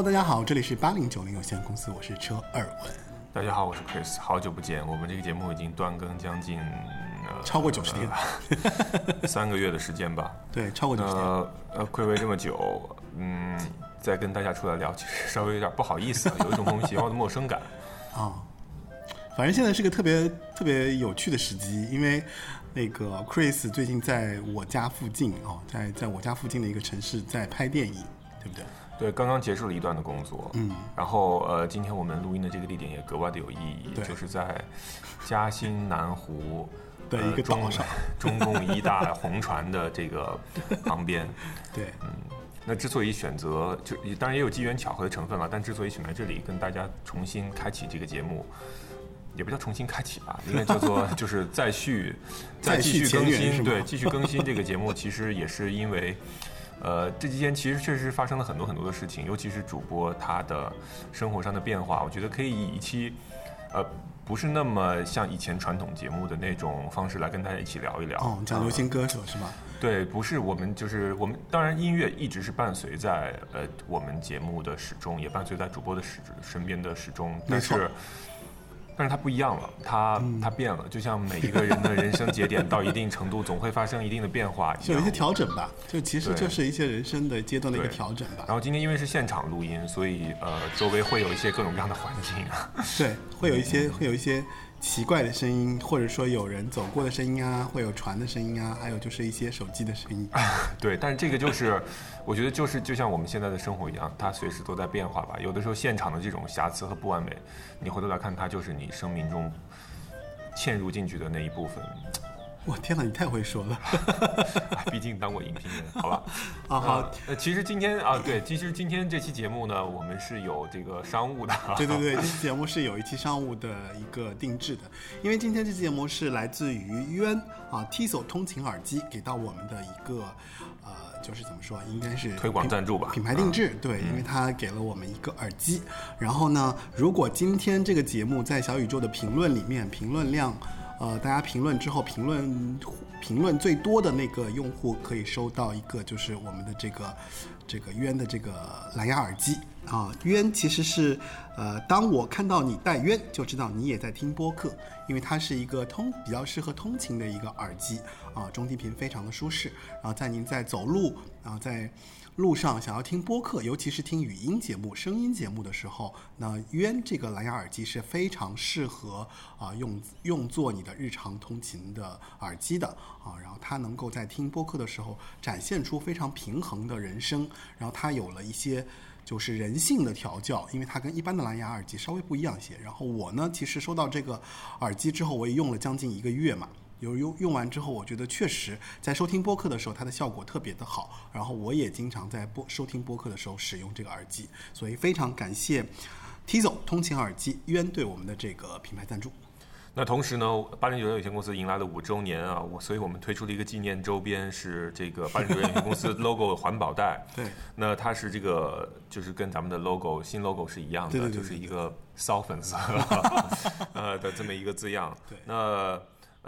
Hello，大家好，这里是八零九零有限公司，我是车尔文。大家好，我是 Chris，好久不见。我们这个节目已经断更将近呃超过九十天了 三个月的时间吧。对，超过九十天。呃呃，暌违这么久，嗯，再跟大家出来聊，其实稍微有点不好意思啊，有一种莫名其妙的陌生感。啊、反正现在是个特别特别有趣的时机，因为那个 Chris 最近在我家附近哦，在在我家附近的一个城市在拍电影，对不对？对，刚刚结束了一段的工作，嗯，然后呃，今天我们录音的这个地点也格外的有意义，就是在嘉兴南湖的一个岛上。中共一大红船的这个旁边。对，嗯那之所以选择，就当然也有机缘巧合的成分了，但之所以选在这里跟大家重新开启这个节目，也不叫重新开启吧，应该叫做 就是再续、再再继续更新，对，继续更新这个节目，其实也是因为。呃，这期间其实确实发生了很多很多的事情，尤其是主播他的生活上的变化，我觉得可以以一期，呃，不是那么像以前传统节目的那种方式来跟大家一起聊一聊。哦，讲流行歌手是吗？对，不是我们就是我们，当然音乐一直是伴随在呃我们节目的始终，也伴随在主播的始身边的始终，但没错是。但是它不一样了，它它变了，就像每一个人的人生节点 到一定程度，总会发生一定的变化有一些。调整吧，就其实对就是一些人生的阶段的一个调整吧然。后今天因为是现场录音，所以呃周围会有一些各种各样的环境啊。对，会有一些会有一些奇怪的声音，或者说有人走过的声音啊，会有船的声音啊，还有就是一些手机的声音。对，但是这个就是，我觉得就是就像我们现在的生活一样，它随时都在变化吧。有的时候现场的这种瑕疵和不完美，你回头来看，它就是你生命中嵌入进去的那一部分。我天哪，你太会说了。哎 毕竟当过影评人，好吧？啊好其实今天啊，对，其实今天这期节目呢，我们是有这个商务的。对对对，这期节目是有一期商务的一个定制的，因为今天这期节目是来自于渊啊 Tiso 通勤耳机给到我们的一个呃，就是怎么说，应该是推广赞助吧品牌定制，对，因为他给了我们一个耳机。然后呢，如果今天这个节目在小宇宙的评论里面，评论量。呃，大家评论之后，评论评论最多的那个用户可以收到一个，就是我们的这个这个渊的这个蓝牙耳机啊。渊其实是呃，当我看到你戴渊，就知道你也在听播客，因为它是一个通比较适合通勤的一个耳机啊，中低频非常的舒适。然后在您在走路啊，在路上想要听播客，尤其是听语音节目、声音节目的时候，那渊这个蓝牙耳机是非常适合啊用用作你的日常通勤的耳机的啊。然后它能够在听播客的时候展现出非常平衡的人声，然后它有了一些。就是人性的调教，因为它跟一般的蓝牙耳机稍微不一样一些。然后我呢，其实收到这个耳机之后，我也用了将近一个月嘛。有用用完之后，我觉得确实在收听播客的时候，它的效果特别的好。然后我也经常在播收听播客的时候使用这个耳机，所以非常感谢 Tizo 通勤耳机渊对我们的这个品牌赞助。那同时呢，八零九零有限公司迎来了五周年啊，我所以我们推出了一个纪念周边，是这个八零九零有限公司 logo 环保袋。对，那它是这个就是跟咱们的 logo 新 logo 是一样的，对对对对就是一个骚粉色 呃的这么一个字样。对那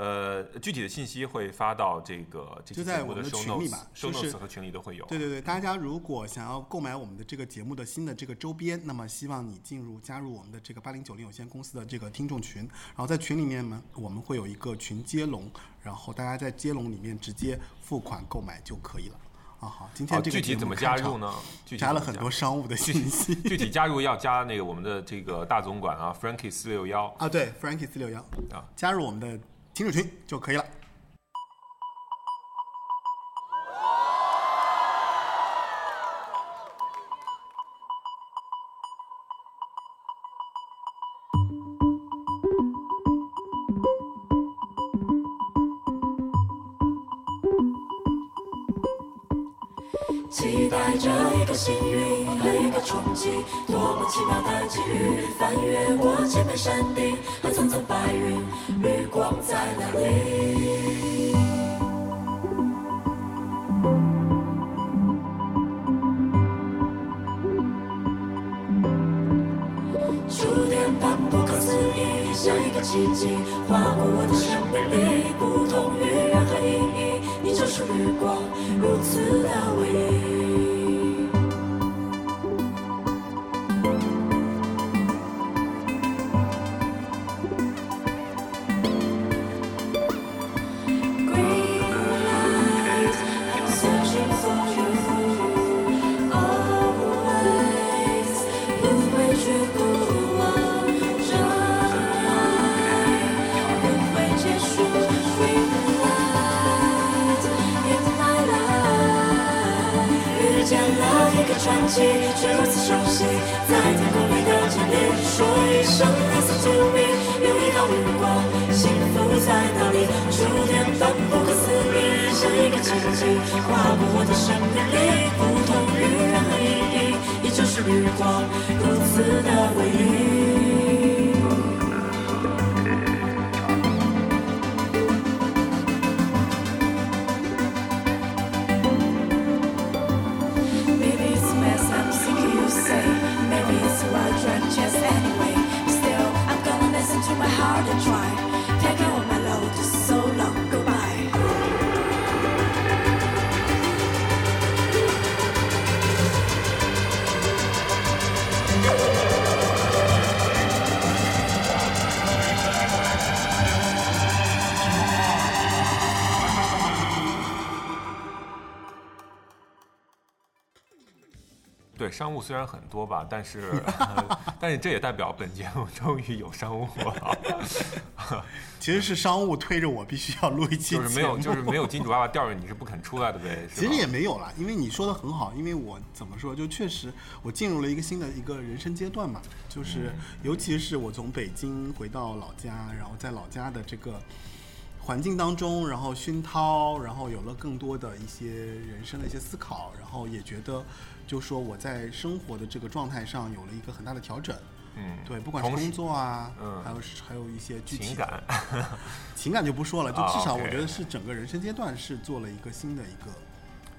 呃具体的信息会发到这个这就在我们的群里吧就是 notes 和群里都会有。对对对，大家如果想要购买我们的这个节目的新的这个周边，那么希望你进入加入我们的这个八零九零有限公司的这个听众群，然后在群里面呢，我们会有一个群接龙，然后大家在接龙里面直接付款购买就可以了。啊好，今天，这个具体怎么加入呢？具体加了很多商务的信息 具体加入要加那个我们的这个大总管啊，Frankie 四六幺啊，对，Frankie 四六幺啊，加入我们的停止群就可以了。期待着一个幸运和一个冲击，多么奇妙的际遇！翻越过千面山顶和层层白云，绿光在哪里？触电般不可思议，像一个奇迹，划过我的生命里，不同于。束日光，如此的唯一。划过我的生命里，不同于任何意义，依旧是绿光，如此的唯一。商务虽然很多吧，但是 但是这也代表本节目终于有商务了，其实是商务推着我必须要录一期就是没有就是没有金主爸爸吊着你是不肯出来的呗。其实也没有啦，因为你说的很好，因为我怎么说，就确实我进入了一个新的一个人生阶段嘛，就是嗯尤其是我从北京回到老家，然后在老家的这个环境当中，然后熏陶，然后有了更多的一些人生的一些思考，然后也觉得，就说我在生活的这个状态上有了一个很大的调整。嗯，对，不管是工作啊，嗯还有还有一些具体情感，情感就不说了，就啊至少我觉得是整个人生阶段是做了一个新的一个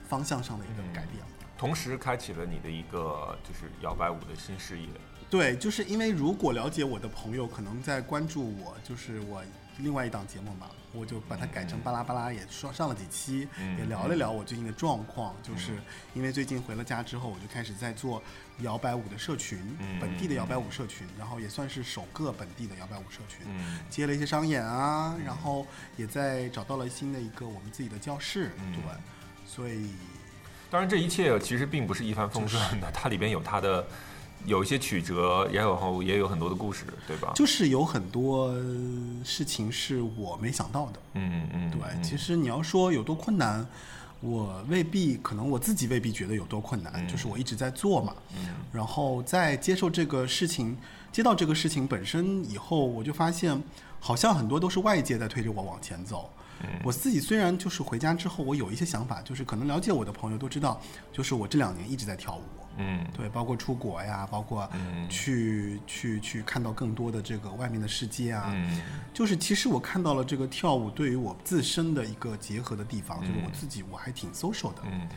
方向上的一个改变。同时开启了你的一个就是摇摆舞的新事业。对，就是因为如果了解我的朋友，可能在关注我，就是我另外一档节目嘛，我就把它改成巴拉巴拉，也说上了几期，嗯也聊了聊我最近的状况。就是因为最近回了家之后，我就开始在做摇摆舞的社群，嗯。本地的摇摆舞社群，然后也算是首个本地的摇摆舞社群。嗯。接了一些商演啊，然后也在找到了新的一个我们自己的教室，嗯。对，所以当然，这一切其实并不是一帆风顺的，它里边有它的有一些曲折，也有也有很多的故事，对吧？就是有很多事情是我没想到的，嗯嗯，对，嗯。其实你要说有多困难，我未必，可能我自己未必觉得有多困难，嗯。就是我一直在做嘛，然后在接受这个事情，接到这个事情本身以后，我就发现好像很多都是外界在推着我往前走。嗯。我自己虽然就是回家之后，我有一些想法，就是可能了解我的朋友都知道，就是我这两年一直在跳舞，嗯。对，包括出国呀，包括嗯。去、去去看到更多的这个外面的世界啊，嗯。就是其实我看到了这个跳舞对于我自身的一个结合的地方，就是我自己我还挺 social 的，嗯。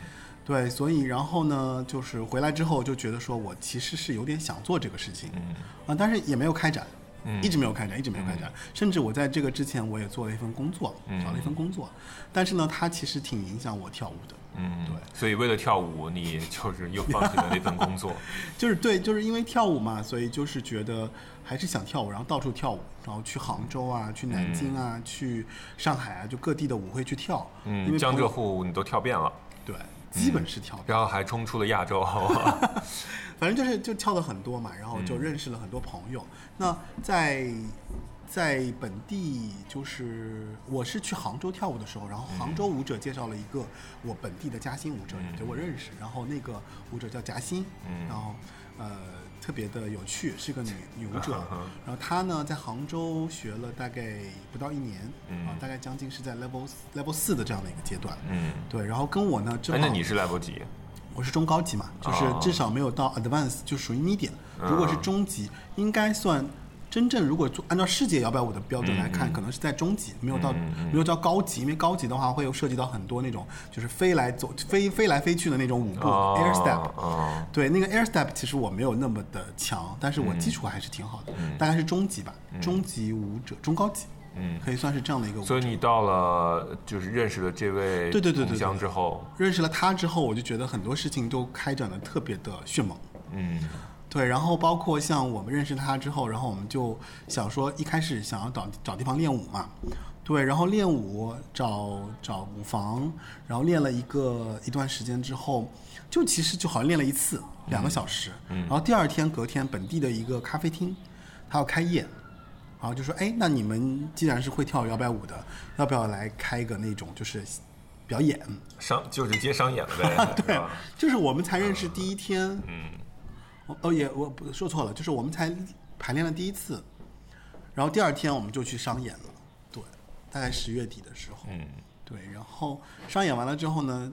对，所以然后呢，就是回来之后就觉得说我其实是有点想做这个事情，嗯。啊，但是也没有开展。嗯。一直没有开展，一直没有开展，甚至我在这个之前，我也做了一份工作，嗯。找了一份工作，但是呢，它其实挺影响我跳舞的，嗯，对。所以为了跳舞，你就是又放弃了那份工作。就是对，就是因为跳舞嘛，所以就是觉得还是想跳舞，然后到处跳舞，然后去杭州啊，去南京啊，去上海啊，就各地的舞会去跳。因嗯，江浙沪你都跳遍了，对，基本是跳的，然后还冲出了亚洲。反正就是就跳的很多嘛，然后就认识了很多朋友。那在在本地，就是我是去杭州跳舞的时候，然后杭州舞者介绍了一个我本地的嘉兴舞者，给我认识，然后那个舞者叫夹心，嗯。然后呃特别的有趣，是个女女舞者，然后她呢在杭州学了大概不到一年，嗯。啊，大概将近是在 level level 四的这样的一个阶段，嗯，对，然后跟我呢正哎，好那你是 level 几？我是中高级嘛，就是哦。至少没有到 advance，就属于 medium。嗯如果是中级，应该算真正如果做按照世界摇摆舞的标准来看，可能是在中级，没有到没有到高级，因为高级的话会有涉及到很多那种就是飞来走飞飞来飞去的那种舞步 air step。哦，对，那个 air step 其实我没有那么的强，但是我嗯基础还是挺好的，大概是中级吧，中级舞者，中高级，嗯。可以算是这样的一个舞。所以你到了就是认识了这位对对对对同乡对之后，认识了他之后，我就觉得很多事情都开展的特别的迅猛。嗯对，然后包括像我们认识他之后，然后我们就想说，一开始想要找找地方练舞嘛，对，然后练舞找找舞房，然后练了一个一段时间之后，就其实就好像练了一次两个小时，然后第二天隔天本地的一个咖啡厅，他要开业，然后就说，哎，那你们既然是会跳摇摆舞的，要不要来开个那种就是表演，商就是接商演了呗，对，就是我们才认识第一天，嗯，哦也我不说错了，就是我们才排练了第一次，然后第二天我们就去商演了，对，大概十月底的时候，嗯，对，然后商演完了之后呢，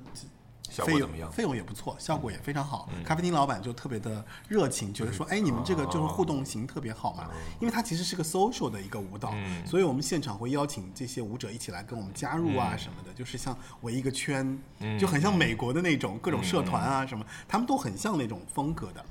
效果怎么样？嗯费用也不错，效果也非常好。咖啡厅老板就特别的热情，觉得说，哎，你们这个就是互动型特别好嘛，因为它其实是个 social 的一个舞蹈，嗯所以我们现场会邀请这些舞者一起来跟我们加入啊什么的，就是像围一个圈，嗯就很像美国的那种各种社团啊什么，他们都很像那种风格的。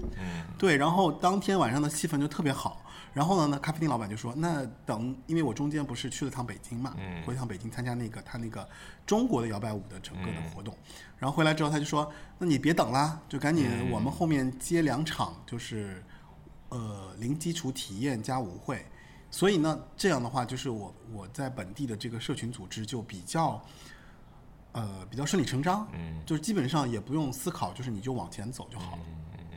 对，然后当天晚上的气氛就特别好。然后呢，那咖啡厅老板就说：“那等，因为我中间不是去了趟北京嘛，回趟北京参加那个他那个中国的摇摆舞的整个的活动。然后回来之后，他就说：‘那你别等啦，就赶紧我们后面接两场，就是呃零基础体验加舞会。所以呢，这样的话，就是我我在本地的这个社群组织就比较呃比较顺理成章，嗯，就是基本上也不用思考，就是你就往前走就好了。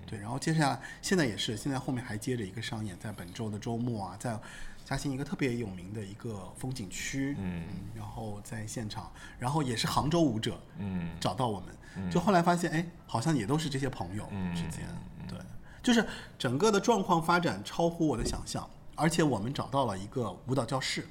对，然后接下来现在也是，现在后面还接着一个商演，在本周的周末啊，在嘉兴一个特别有名的一个风景区，嗯，然后在现场，然后也是杭州舞者，嗯找到我们，就后来发现，哎，好像也都是这些朋友之间，对，就是整个的状况发展超乎我的想象，而且我们找到了一个舞蹈教室，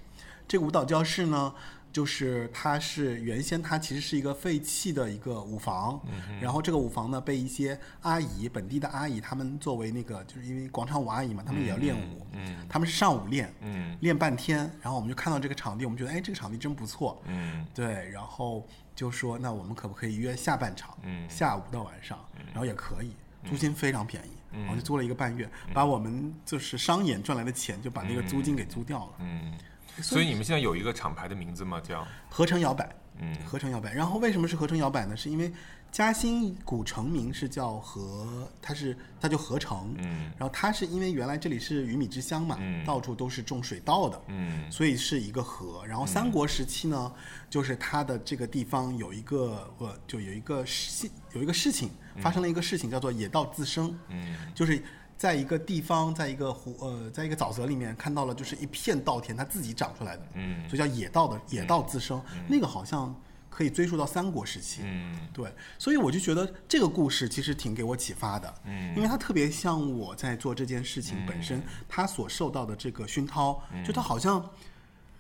这个舞蹈教室呢，就是它是原先它其实是一个废弃的一个舞房，然后这个舞房呢被一些阿姨本地的阿姨，她们作为那个就是因为广场舞阿姨嘛，她们也要练舞，嗯，她们是上午练，嗯。练半天，然后我们就看到这个场地，我们觉得哎这个场地真不错，嗯。对，然后就说那我们可不可以约下半场，嗯。下午到晚上，然后也可以，租金非常便宜，嗯。然后就租了一个半月，把我们就是商演赚来的钱就把那个租金给租掉了，嗯，所以你们现在有一个厂牌的名字吗？叫合成摇摆，嗯合成摇摆。然后为什么是合成摇摆呢？是因为嘉兴古城名是叫合，它是它就合成，嗯然后它是因为原来这里是鱼米之乡嘛，嗯到处都是种水稻的，嗯所以是一个河。然后三国时期呢，就是它的这个地方有一个呃，就有一个事有一个事情发生了一个事情，叫做野稻自生，嗯就是在一个地方，在一个湖呃，在一个沼泽里面看到了就是一片稻田，它自己长出来的，嗯。所以叫野稻的野稻自生，那个好像可以追溯到三国时期，嗯。对，所以我就觉得这个故事其实挺给我启发的，嗯。因为它特别像我在做这件事情本身，它所受到的这个熏陶，就它好像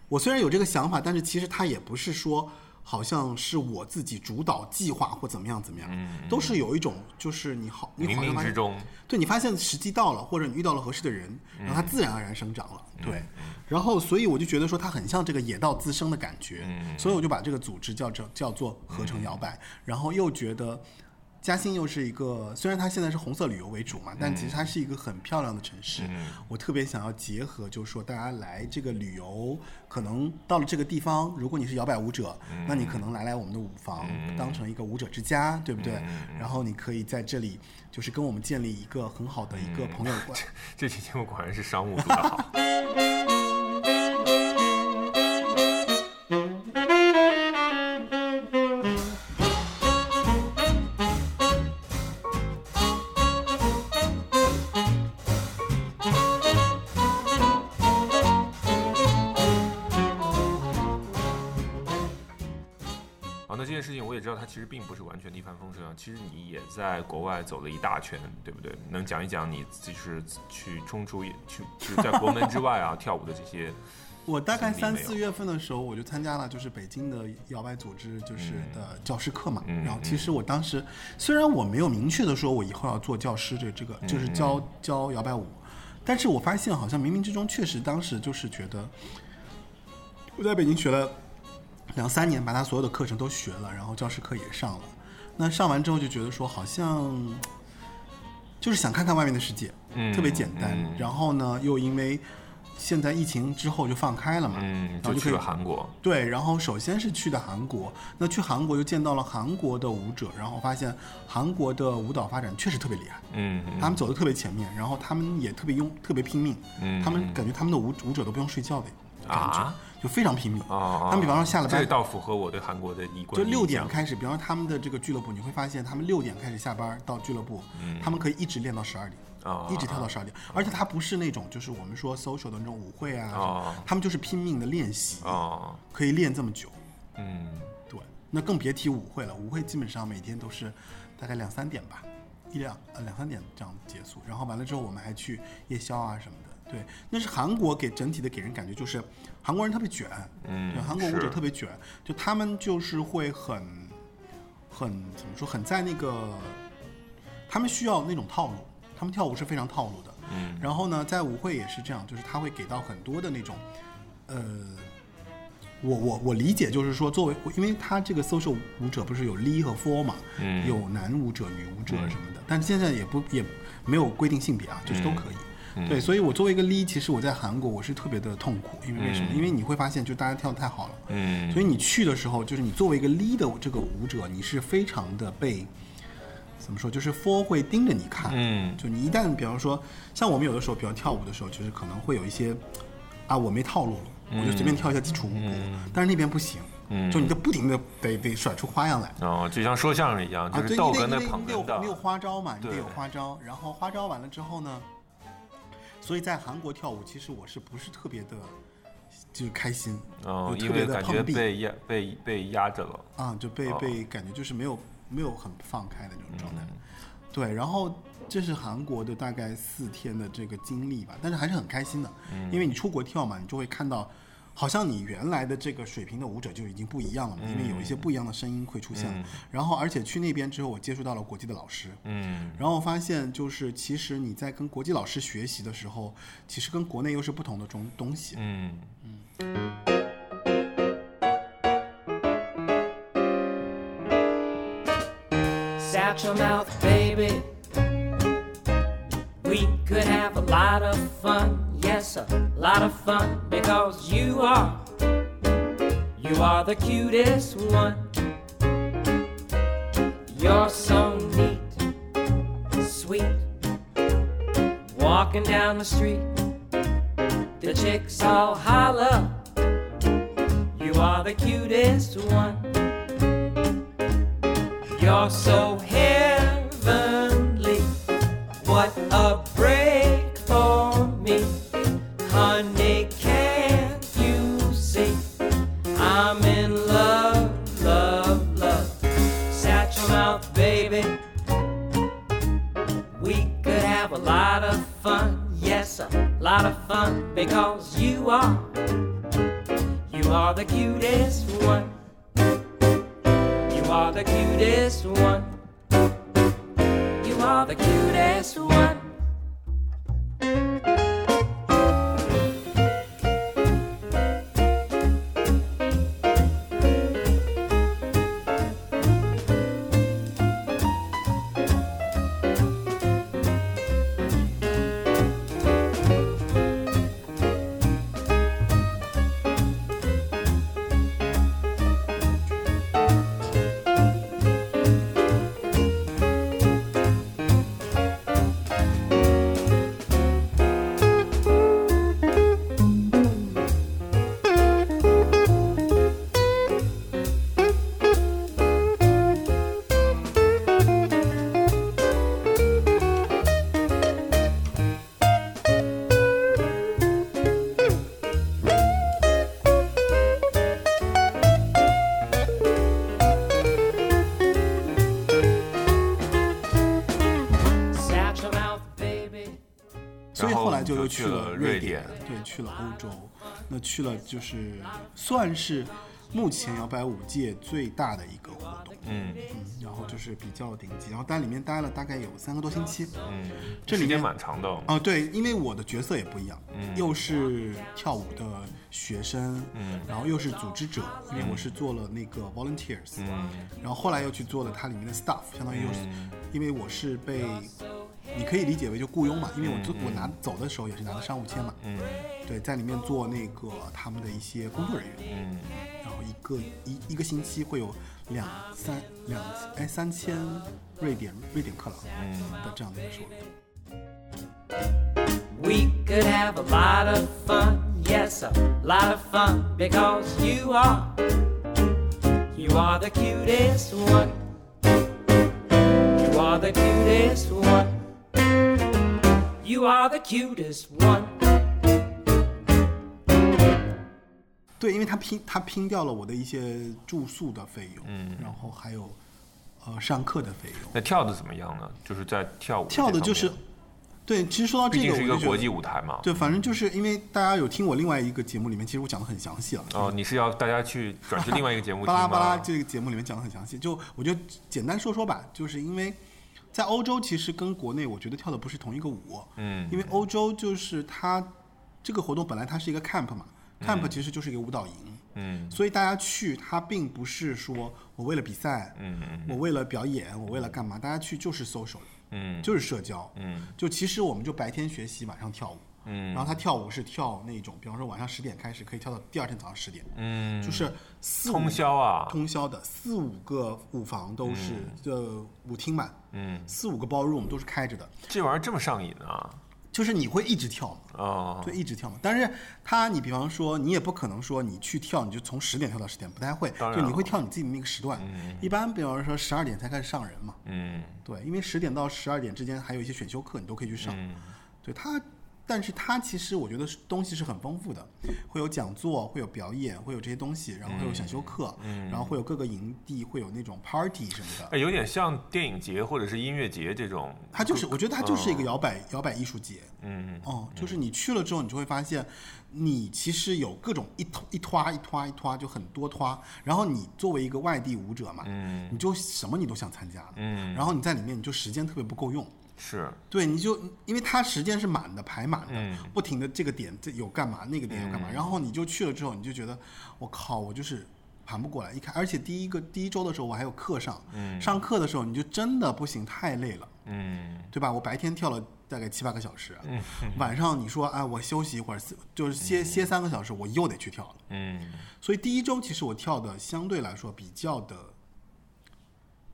我虽然有这个想法，但是其实它也不是说好像是我自己主导计划或怎么样怎么样，都是有一种就是你好，你好像对你发现时机到了，或者你遇到了合适的人，然后它自然而然生长了。对，然后所以我就觉得说它很像这个野道滋生的感觉，所以我就把这个组织叫成叫做合成摇摆，然后又觉得。嘉兴又是一个，虽然它现在是红色旅游为主嘛，但其实它是一个很漂亮的城市。我特别想要结合，就是说大家来这个旅游，可能到了这个地方，如果你是摇摆舞者，那你可能来来我们的舞房，当成一个舞者之家，对不对？然后你可以在这里，就是跟我们建立一个很好的一个朋友关。这期节目果然是商务做得好。道，它其实并不是完全的一帆风顺啊。其实你也在国外走了一大圈，对不对？能讲一讲你就是去冲出去，就是在国门之外啊 跳舞的这些？我大概三四月份的时候，我就参加了就是北京的摇摆组织就是的教师课嘛。嗯然后其实我当时虽然我没有明确的说我以后要做教师这这个嗯就是教教摇摆舞，但是我发现好像冥冥之中确实当时就是觉得我在北京学了两三年，把他所有的课程都学了，然后教师课也上了。那上完之后就觉得说好像就是想看看外面的世界，嗯特别简单。嗯然后呢，又因为现在疫情之后就放开了嘛，嗯，然后就去了韩国。对，然后首先是去的韩国，那去韩国又见到了韩国的舞者，然后发现韩国的舞蹈发展确实特别厉害，嗯他们走的特别前面，然后他们也特别用特别拼命，嗯他们感觉他们的舞舞者都不用睡觉的感觉，啊就非常拼命。啊，他们比方说下了班这倒符合我对韩国的一贯就六点开始，比方说他们的这个俱乐部，你会发现他们六点开始下班到俱乐部，他们可以一直练到十二点。一直跳到十二点，而且他不是那种就是我们说 social 的那种舞会啊，哦他们就是拼命的练习，啊，可以练这么久。嗯对，那更别提舞会了。舞会基本上每天都是大概两三点吧，一两呃两三点这样结束。然后完了之后，我们还去夜宵啊什么的。对，那是韩国给整体的给人感觉就是韩国人特别卷，嗯对，韩国舞者特别卷，就他们就是会很很怎么说，很在那个他们需要那种套路，他们跳舞是非常套路的。嗯。然后呢，在舞会也是这样，就是他会给到很多的那种，呃，我我我理解就是说，作为因为他这个 social 舞者不是有 Lee 和 For 嘛，嗯。有男舞者、女舞者什么的，但是现在也不也没有规定性别啊，就是都可以。嗯对，所以我作为一个 Lee，其实我在韩国我是特别的痛苦，因为为什么？嗯。因为你会发现，就大家跳的太好了，嗯，所以你去的时候，就是你作为一个 Lee 的这个舞者，你是非常的被怎么说？就是 For 会盯着你看，嗯。就你一旦比方说，像我们有的时候，比方跳舞的时候，就是可能会有一些啊，我没套路了，我就随便跳一下基础舞步，但是那边不行，嗯。就你就不停的得得甩出花样来。哦，就像说相声一样，就是逗你得哏的捧你得你得有哏你有，花招嘛，你得对。有花招，然后花招完了之后呢，所以在韩国跳舞，其实我是不是特别的，就是开心，嗯，因就特别为感觉的碰壁。被压被被压着了，啊，就被哦。被感觉就是没有没有很放开的那种状态。嗯。对，然后这是韩国的大概四天的这个经历吧，但是还是很开心的，嗯。因为你出国跳嘛，你就会看到，好像你原来的这个水平的舞者就已经不一样了嘛，因为有一些不一样的声音会出现。嗯然后而且去那边之后，我接触到了国际的老师，嗯然后发现就是其实你在跟国际老师学习的时候，其实跟国内又是不同的种东西。嗯 Satchel mouth, baby. We could have a lot of fun, yes, a lot of fun, because you are, you are the cutest one. You're so neat, sweet. Walking down the street, the chicks all holler. You are the cutest one. You're so heavenly. Because you are, you are the cutest one. You are the cutest one. You are the cutest 去了欧洲，那去了就是算是目前摇摆舞界最大的一个活动，嗯。嗯，然后就是比较顶级，然后在里面待了大概有三个多星期，嗯，这里面蛮长的哦，哦，对，因为我的角色也不一样，嗯又是跳舞的学生，嗯然后又是组织者，因为我是做了那个 volunteers，嗯然后后来又去做了它里面的 staff，相当于又是，嗯。因为我是被，你可以理解为就雇佣嘛，因为我做、嗯我拿走的时候也是拿的商务签嘛，嗯。对，在里面做那个他们的一些工作人员，嗯。然后一个一一个星期会有两三两哎三千瑞典瑞典克朗嗯。的这样的一个收入。You are, the cutest one. 对，因为他拼他拼掉了我的一些住宿的费用，嗯然后还有呃上课的费用。那跳的怎么样呢？就是在跳舞跳的就是对，其实说到这个，毕竟是一个国际舞台嘛。对，反正就是因为大家有听我另外一个节目里面，其实我讲的很详细了。哦，你是要大家去转去另外一个节目？巴拉巴拉这个节目里面讲的很详细，就我就简单说说吧，就是因为在欧洲其实跟国内我觉得跳的不是同一个舞，嗯。因为欧洲就是它这个活动本来它是一个 camp 嘛，camp 其实就是一个舞蹈营，嗯。所以大家去它并不是说我为了比赛，嗯嗯。我为了表演，我为了干嘛，大家去就是 social，嗯。就是社交，嗯。就其实我们就白天学习，晚上跳舞。嗯。然后他跳舞是跳那种，比方说晚上十点开始，可以跳到第二天早上十点，嗯，就是四通宵啊。通宵的四五个舞房都是呃舞厅嘛，嗯，四五个 ballroom 都是开着的，这玩意儿这么上瘾啊？就是你会一直跳嘛，哦，就一直跳嘛。但是他，你比方说，你也不可能说你去跳，你就从十点跳到十点，不太会，就你会跳你自己的那个时段。一般比方说十二点才开始上人嘛，嗯。对，因为十点到十二点之间还有一些选修课，你都可以去上。嗯。对它，但是它其实我觉得东西是很丰富的，会有讲座，会有表演，会有这些东西，然后会有选修课，嗯然后会有各个营地，会有那种 party 什么的。哎，有点像电影节或者是音乐节这种。它就是，我觉得它就是一个摇摆摇摆艺术节。嗯哦，就是你去了之后，你就会发现，你其实有各种一拖一拖一拖一拖，就很多拖。然后你作为一个外地舞者嘛，嗯你就什么你都想参加，嗯，然后你在里面你就时间特别不够用。是。对，你就因为它时间是满的，排满的，嗯。不停的这个点这有干嘛，那个点有干嘛，然后你就去了之后，你就觉得我靠，我就是盘不过来。一看，而且第一个第一周的时候我还有课上，上课的时候你就真的不行，太累了，嗯。对吧？我白天跳了大概七八个小时，晚上你说哎我休息一会儿，就是歇歇三个小时，我又得去跳了。嗯。所以第一周其实我跳的相对来说比较的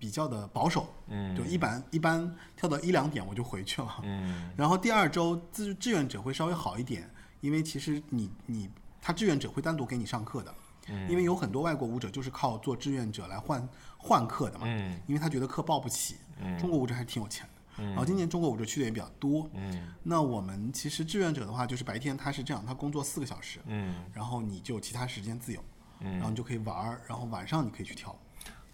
比较的保守，嗯。就一般一般跳到一两点我就回去了，嗯。然后第二周志志愿者会稍微好一点，因为其实你你他志愿者会单独给你上课的，嗯。因为有很多外国舞者就是靠做志愿者来换换课的嘛，嗯。因为他觉得课报不起，中国舞者还是挺有钱的，然后今年中国舞者去的也比较多，嗯。那我们其实志愿者的话，就是白天他是这样，他工作四个小时，嗯。然后你就其他时间自由，然后你就可以玩儿，然后晚上你可以去跳舞，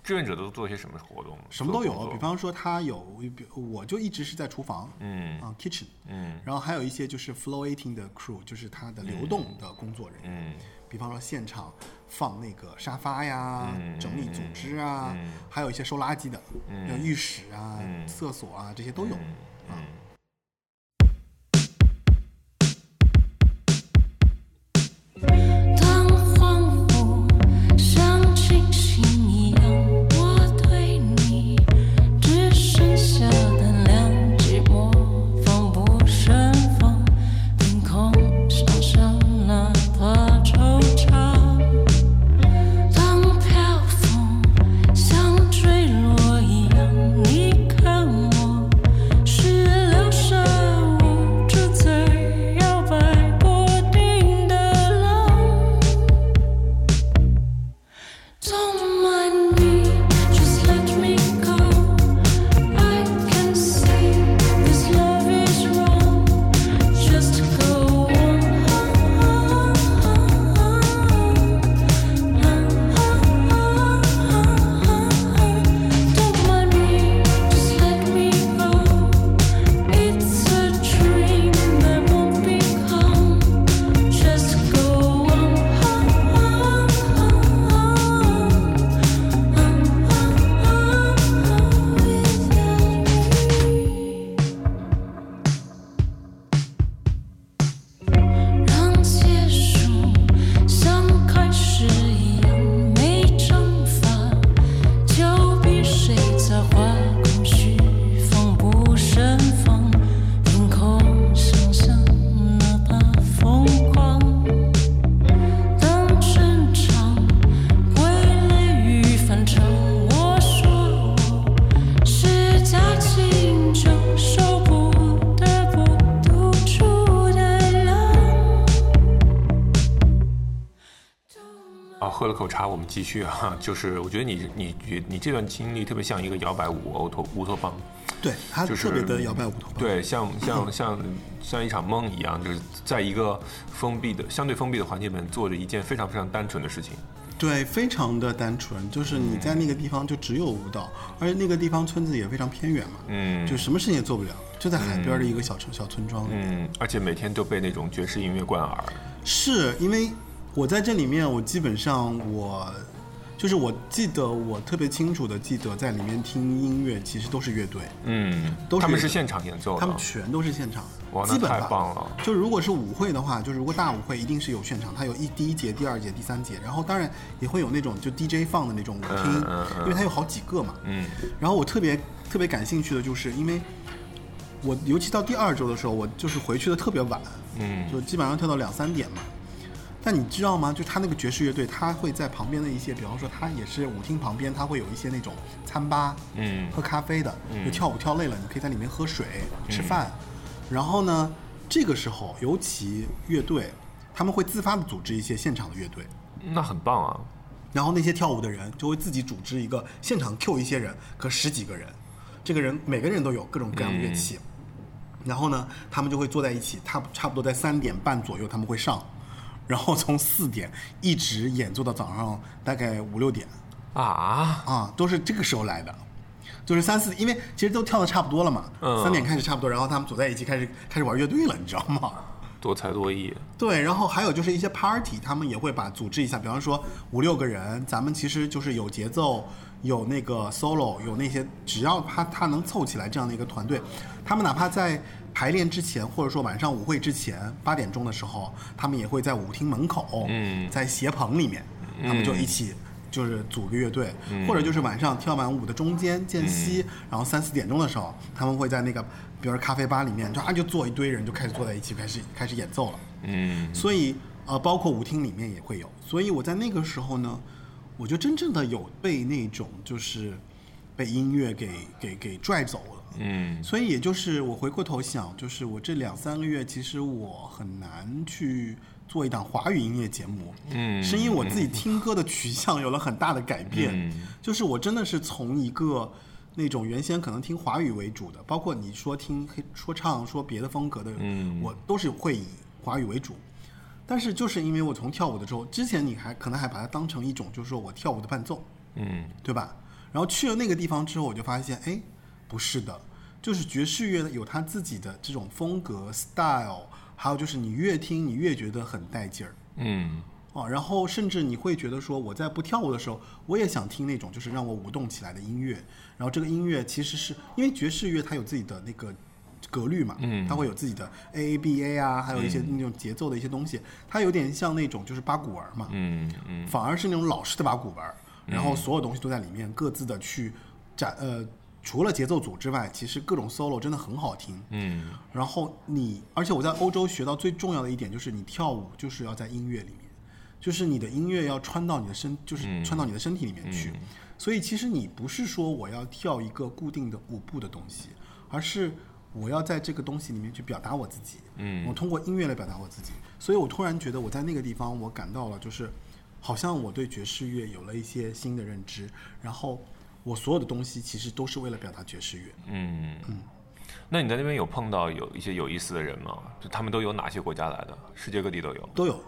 志愿者都做些什么活动？什么都有。比方说他有，比我就一直是在厨房，嗯啊 kitchen，嗯然后还有一些就是 floating 的 crew，就是他的流动的工作人员，嗯比方说现场放那个沙发呀，嗯整理组织啊，嗯还有一些收垃圾的，嗯像浴室啊、嗯厕所啊这些都有。嗯我们继续啊。就是我觉得你你你你这段经历特别像一个摇摆舞乌托乌托邦，对他就是特别的摇摆舞头。对，像像像像一场梦一样，就是在一个封闭的相对封闭的环境里面做着一件非常非常单纯的事情。对，非常的单纯，就是你在那个地方就只有舞蹈，而且那个地方村子也非常偏远嘛，嗯就什么事情也做不了，就在海边的一个小城、小村庄里。嗯，而且每天都被那种爵士音乐灌耳。是因为我在这里面，我基本上我就是我记得我特别清楚的记得在里面听音乐，其实都是乐队，嗯，都是他们是现场演奏的，他们全都是现场，基本吧。太棒了就如果是舞会的话，就是如果大舞会一定是有现场，它有一第一节、第二节、第三节，然后当然也会有那种就 DJ 放的那种舞厅，因为它有好几个嘛。嗯然后我特别特别感兴趣的就是，因为我尤其到第二周的时候，我就是回去的特别晚，嗯就基本上跳到两三点嘛。但你知道吗？就他那个爵士乐队，他会在旁边的一些，比方说他也是舞厅旁边，他会有一些那种餐吧，嗯喝咖啡的，嗯就跳舞跳累了，你可以在里面喝水、吃饭。然后呢，这个时候尤其乐队，他们会自发的组织一些现场的乐队，那很棒啊。然后那些跳舞的人就会自己组织一个现场 Q 一些人，可十几个人，这个人每个人都有各种各样的乐器，然后呢，他们就会坐在一起，差差不多在三点半左右他们会上，然后从四点一直演奏到早上大概五六点啊，啊，都是这个时候来的。就是三四，因为其实都跳的差不多了嘛，嗯三点开始差不多，然后他们组在一起开始开始玩乐队了，你知道吗？多才多艺。对，然后还有就是一些 party，他们也会把组织一下，比方说五六个人，咱们其实就是有节奏，有那个 solo，有那些，只要他他能凑起来这样的一个团队，他们哪怕在排练之前，或者说晚上舞会之前八点钟的时候，他们也会在舞厅门口，嗯在鞋棚里面，他们就一起。就是组个乐队，或者就是晚上跳完舞的中间间隙，然后三四点钟的时候，他们会在那个，比如说咖啡吧里面，就啊就坐一堆人就开始坐在一起，开始开始演奏了。嗯所以呃，包括舞厅里面也会有。所以我在那个时候呢，我就真正的有被那种就是被音乐给给给拽走了。嗯。所以也就是我回过头想，就是我这两三个月，其实我很难去做一档华语音乐节目，嗯是因为我自己听歌的取向有了很大的改变，嗯。就是我真的是从一个那种原先可能听华语为主的，包括你说听黑说唱说别的风格的，嗯我都是会以华语为主。但是就是因为我从跳舞的时候，之前你还可能还把它当成一种，就是说我跳舞的伴奏，嗯。对吧？然后去了那个地方之后，我就发现，哎，不是的，就是爵士乐有它自己的这种风格 style，还有就是你越听你越觉得很带劲儿。嗯。哦。然后甚至你会觉得说，我在不跳舞的时候，我也想听那种就是让我舞动起来的音乐。然后这个音乐其实是因为爵士乐它有自己的那个格律嘛，嗯它会有自己的 A A B A 啊，还有一些那种节奏的一些东西，它有点像那种就是八股文嘛，嗯嗯。反而是那种老式的八股文，然后所有东西都在里面，各自的去展呃，除了节奏组之外，其实各种 solo 真的很好听。嗯然后你，而且我在欧洲学到最重要的一点就是，你跳舞就是要在音乐里面，就是你的音乐要穿到你的身，就是嗯穿到你的身体里面去。嗯所以其实你不是说我要跳一个固定的舞步的东西，而是我要在这个东西里面去表达我自己。嗯我通过音乐来表达我自己。所以我突然觉得我在那个地方，我感到了就是，好像我对爵士乐有了一些新的认知，然后我所有的东西其实都是为了表达爵士乐。嗯嗯。那你在那边有碰到有一些有意思的人吗？就他们都有哪些国家来的？世界各地都有。都有，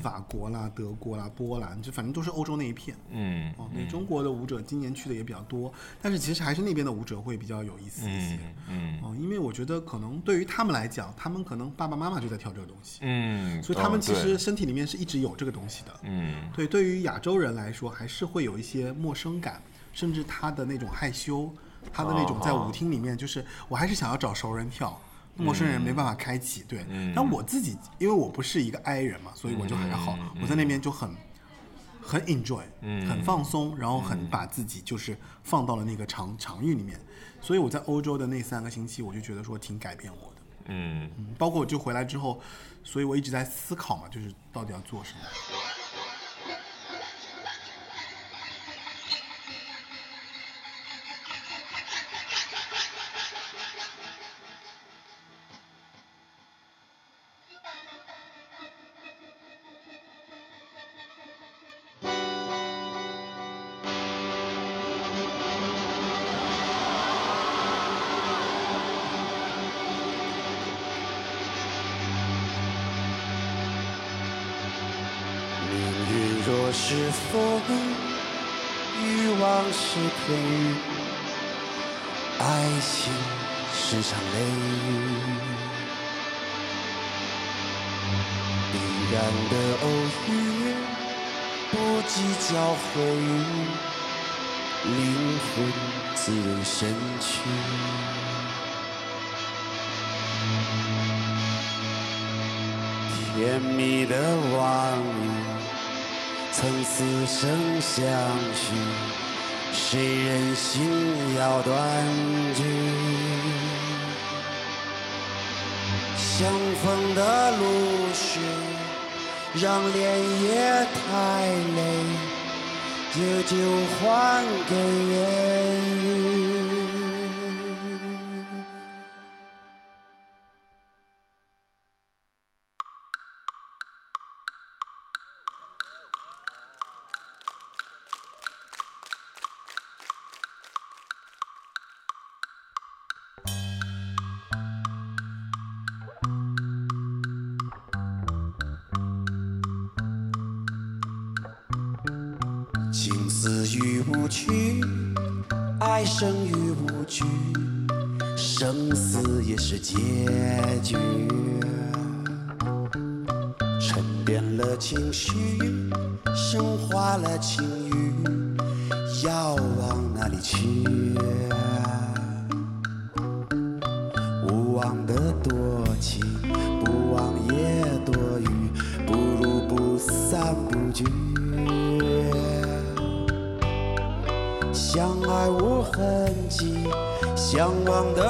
法国啦、德国啦、波兰，就反正都是欧洲那一片。嗯哦，那中国的舞者今年去的也比较多，但是其实还是那边的舞者会比较有意思一些。嗯哦，因为我觉得可能对于他们来讲，他们可能爸爸妈妈就在跳这个东西，嗯，所以他们哦其实身体里面是一直有这个东西的。嗯对，对于亚洲人来说，还是会有一些陌生感，甚至他的那种害羞，他的那种在哦舞厅里面，就是我还是想要找熟人跳，陌生人没办法开启。对，嗯。但我自己因为我不是一个 I 人嘛，所以我就还好，嗯我在那边就很很 enjoy，嗯。很放松，然后很把自己就是放到了那个场场域里面，所以我在欧洲的那三个星期，我就觉得说挺改变我的。嗯。嗯包括我就回来之后，所以我一直在思考嘛，就是到底要做什么。自然身躯。甜蜜的往日，曾似曾相许，谁人心要断句？相逢的露水，让莲叶太累，这就还给烟雨。是结局。沉淀了情绪，升华了情欲，要往哪里去？无望的多情，不忘也多余，不如不散不聚。相爱无痕迹，相忘的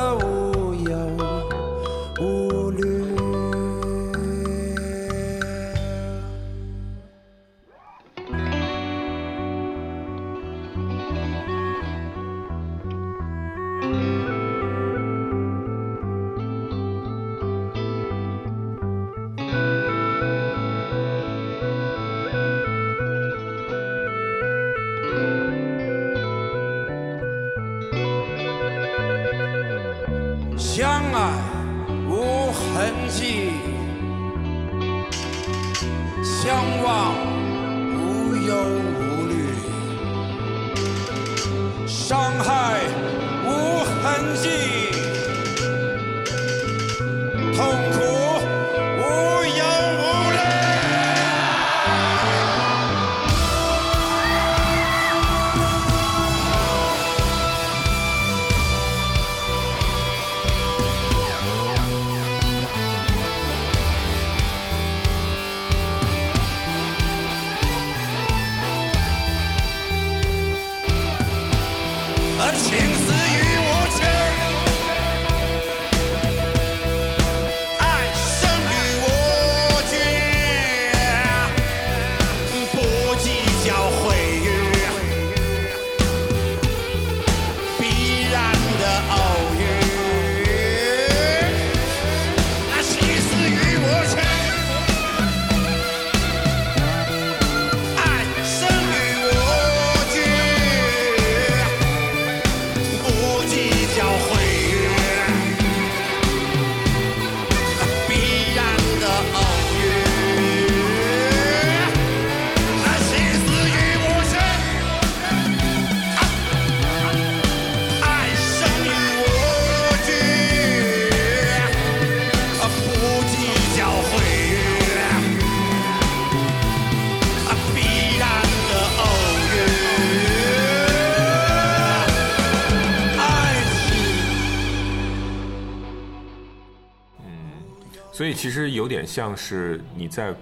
其实有点像是你在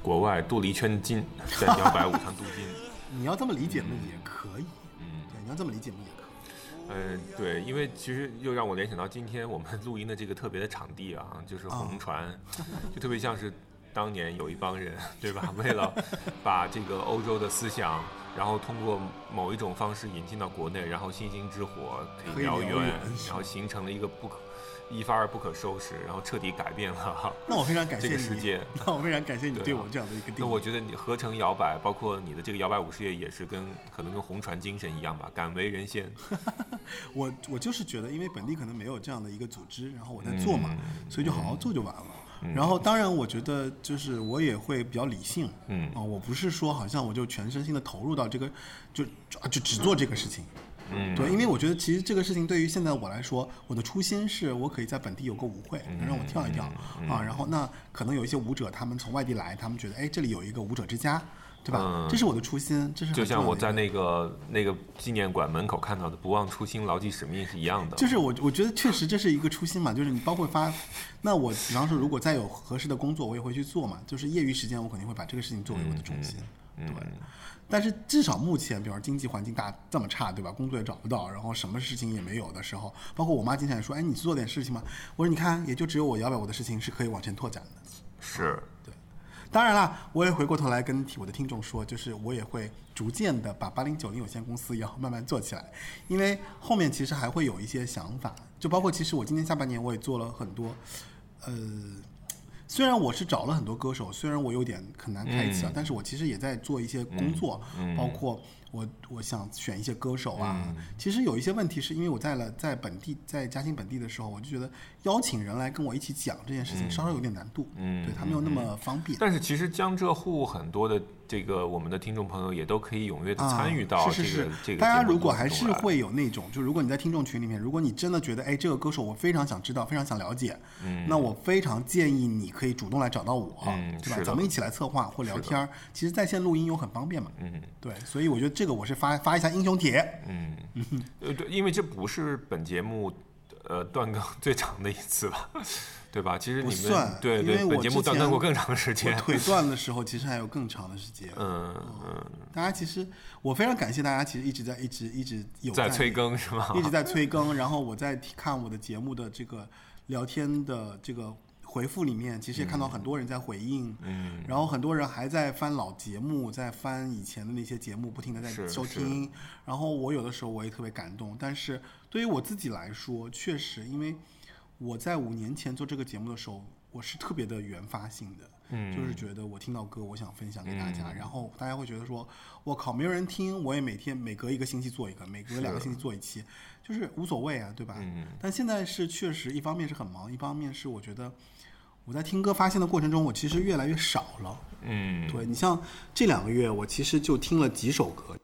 国外镀了一圈金，在摇摆舞上镀金。你要这么理解嘛也可以，嗯，对，你要这么理解嘛也可以。嗯，对，因为其实又让我联想到今天我们录音的这个特别的场地啊，就是红船，就特别像是当年有一帮人，对吧？为了把这个欧洲的思想，然后通过某一种方式引进到国内，然后星星之火可以燎原，然后形成了一个不可一发而不可收拾，然后彻底改变了 那我非常感谢这你，个世界。那我非常感谢你对我这样的一个定义。那我觉得你合成摇摆，包括你的这个摇摆舞事业，也是跟可能跟红船精神一样吧，敢为人先。我我就是觉得，因为本地可能没有这样的一个组织，然后我在做嘛，所以就好好做就完了。然后当然，我觉得就是我也会比较理性，嗯啊、我不是说好像我就全身心的投入到这个，就就就只做这个事情。嗯，对，因为我觉得其实这个事情对于现在我来说，我的初心是我可以在本地有个舞会，能让我跳一跳、嗯啊。然后那可能有一些舞者他们从外地来，他们觉得哎这里有一个舞者之家，对吧？嗯这是我的初心，这是很就像我在那个那个纪念馆门口看到的“不忘初心，牢记使命”是一样的。就是我我觉得确实这是一个初心嘛，就是你包括发，那我比方说如果再有合适的工作，我也会去做嘛。就是业余时间，我肯定会把这个事情作为我的重心。嗯对，但是至少目前，比方说经济环境大这么差，对吧？工作也找不到，然后什么事情也没有的时候，包括我妈经常也说：“哎，你去做点事情嘛。”我说：“你看，也就只有我摇摆我的事情是可以往前拓展的。”是，对当然啦，我也回过头来跟我的听众说，就是我也会逐渐的把八零九零有限公司也要慢慢做起来，因为后面其实还会有一些想法，就包括其实我今年下半年我也做了很多，呃，虽然我是找了很多歌手，虽然我有点很难开启啊，嗯但是我其实也在做一些工作，嗯包括我我想选一些歌手啊。嗯其实有一些问题是因为我在了在本地在嘉兴本地的时候，我就觉得邀请人来跟我一起讲这件事情稍稍有点难度，嗯对他没有那么方便。但是其实江浙沪很多的这个我们的听众朋友也都可以踊跃的啊参与到这个、是是。是这个。大家如果还是，会有那种，就如果你在听众群里面，如果你真的觉得，哎，这个歌手我非常想知道，非常想了解，嗯。那我非常建议你可以主动来找到我，嗯对吧？咱们一起来策划或聊天儿。其实在线录音又很方便嘛，嗯。对，所以我觉得这个我是发发一下英雄帖，嗯，呃，对，因为这不是本节目呃断更最长的一次了，对吧？其实你不算们对因为对，本节目我之前断更过更长时我间。腿断的时候其实还有更长的时间。嗯嗯，大家其实我非常感谢大家，其实一直在一直一直有在催更是吗？一直在催更，然后我在看我的节目的这个聊天的这个回复里面，其实也看到很多人在回应，嗯，然后很多人还在翻老节目，在翻以前的那些节目，不停的在收听。然后我有的时候我也特别感动，但是对于我自己来说，确实因为我在五年前做这个节目的时候，我是特别的原发性的。嗯就是觉得我听到歌，我想分享给大家，然后大家会觉得说，我靠，没有人听，我也每天每隔一个星期做一个，每隔两个星期做一期，就是无所谓啊，对吧？嗯但现在是确实，一方面是很忙，一方面是我觉得我在听歌发现的过程中，我其实越来越少了。嗯，对你像这两个月，我其实就听了几首歌。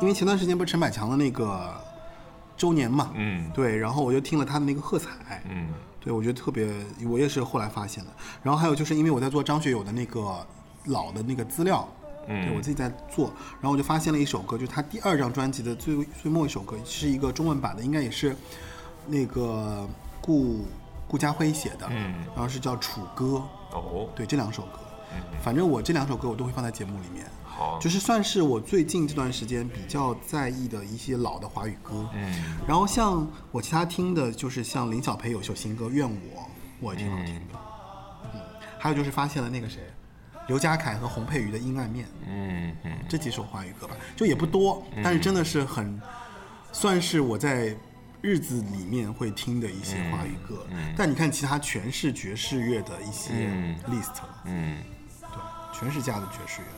因为前段时间不是陈百强的那个周年嘛，嗯，对，然后我就听了他的那个《喝彩》，嗯，对我觉得特别，我也是后来发现的。然后还有就是因为我在做张学友的那个老的那个资料，嗯对我自己在做，然后我就发现了一首歌，就是他第二张专辑的最最末一首歌，是一个中文版的，应该也是那个顾顾嘉辉写的，嗯然后是叫《楚歌》，哦，对这两首歌，反正我这两首歌我都会放在节目里面。好，就是算是我最近这段时间比较在意的一些老的华语歌。嗯然后像我其他听的，就是像林小培有首新歌《怨我》，我也挺好听的。嗯，还有就是发现了那个谁，刘家凯和洪佩瑜的《阴暗面》嗯嗯这几首华语歌吧，就也不多，但是真的是很，算是我在日子里面会听的一些华语歌。但你看其他全是爵士乐的一些嗯 list 了。嗯，对，全是加的爵士乐。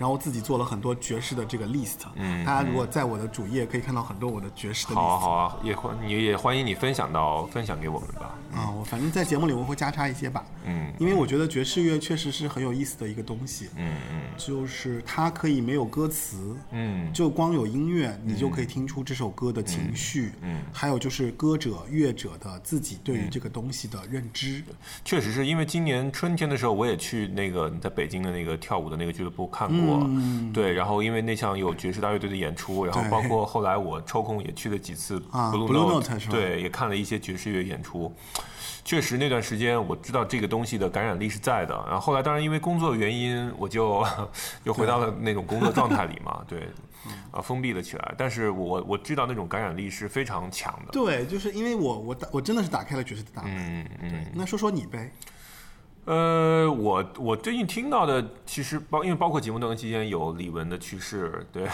对，然后自己做了很多爵士的这个 list。嗯大家如果在我的主页可以看到很多我的爵士的 list。好啊好啊，也欢你也欢迎你分享到分享给我们吧。啊，我反正在节目里我会加插一些吧。嗯因为我觉得爵士乐确实是很有意思的一个东西。嗯嗯就是它可以没有歌词，嗯就光有音乐，你就可以听出这首歌的情绪，嗯还有就是歌者、乐者的自己对于这个东西的认知。确实是因为今年春天的时候，我也去那个在北京的那个跳舞的那个俱乐部看过，对，然后因为那项有爵士大乐队的演出，然后包括后来我抽空也去了几次啊 Blue Blue Note，Note 是吧对，也看了一些爵士乐演出。确实那段时间我知道这个东西的感染力是在的，然后后来当然因为工作的原因，我就又回到了那种工作状态里嘛，对，啊封闭了起来。但是我我知道那种感染力是非常强的，对，就是因为我我打我真的是打开了爵士的大门。嗯嗯。那说说你呗，呃，我我最近听到的，其实包因为包括节目登期间有李玟的去世，对，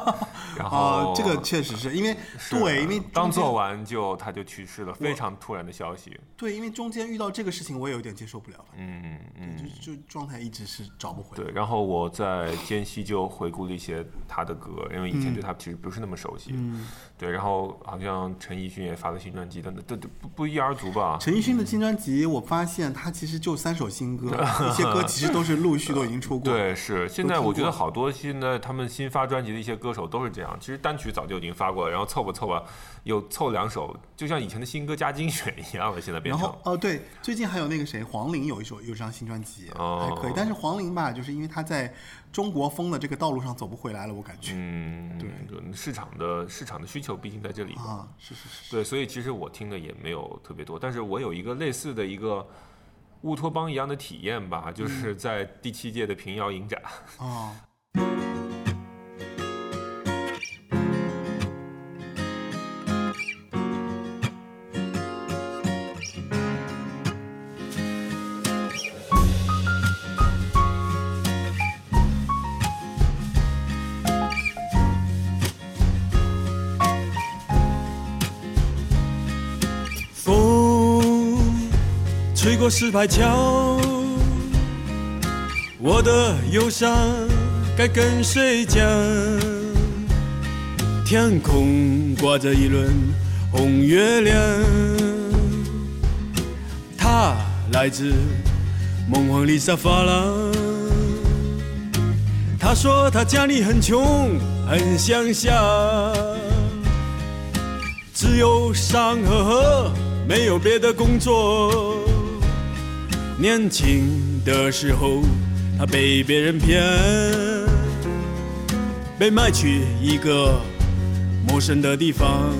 然后、啊，这个确实是因为是对，因为刚做完就他就去世了，非常突然的消息。对，因为中间遇到这个事情，我也有点接受不了，嗯嗯，就就状态一直是找不回来。对。然后我在间隙就回顾了一些他的歌，因为以前嗯对他其实不是那么熟悉。嗯，对。然后好像陈奕迅也发了新专辑，等等，不一而足吧。陈奕迅的新专辑，我发现他其实就三首新歌，一些歌其实都是陆续都已经出过。对，是现在我觉得好多现在他们新发专辑的一些歌手都是这样，其实单曲早就已经发过了，然后凑吧凑吧，又凑两首，就像以前的新歌加精选一样了，现在变成然后。哦，对，最近还有那个谁，黄龄有一首有一张新专辑，哦还可以。但是黄龄吧，就是因为她在中国风的这个道路上走不回来了，我感觉。嗯，对市场的市场的需求毕竟在这里嘛。啊，是是是。对，所以其实我听的也没有特别多，但是我有一个类似的一个乌托邦一样的体验吧，嗯就是在第七届的平遥影展。哦，过石牌桥，我的忧伤该跟谁讲？天空挂着一轮红月亮，它来自梦幻丽莎发廊。他说他家里很穷，很乡下。只有山和河，没有别的工作。年轻的时候，他被别人骗，被卖去一个陌生的地方。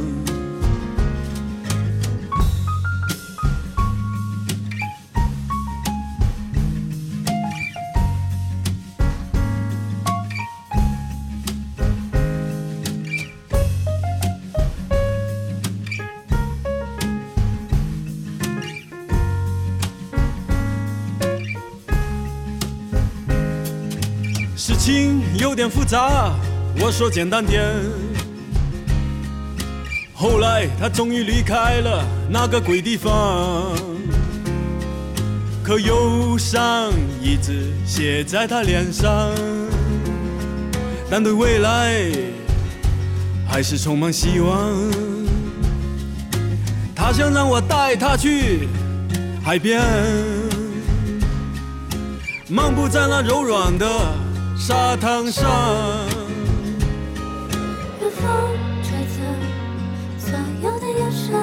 点复杂，我说简单点。后来他终于离开了那个鬼地方，可忧伤一直写在他脸上，但对未来还是充满希望。他想让我带他去海边。漫步在那柔软的沙滩上，风吹走所有的忧伤，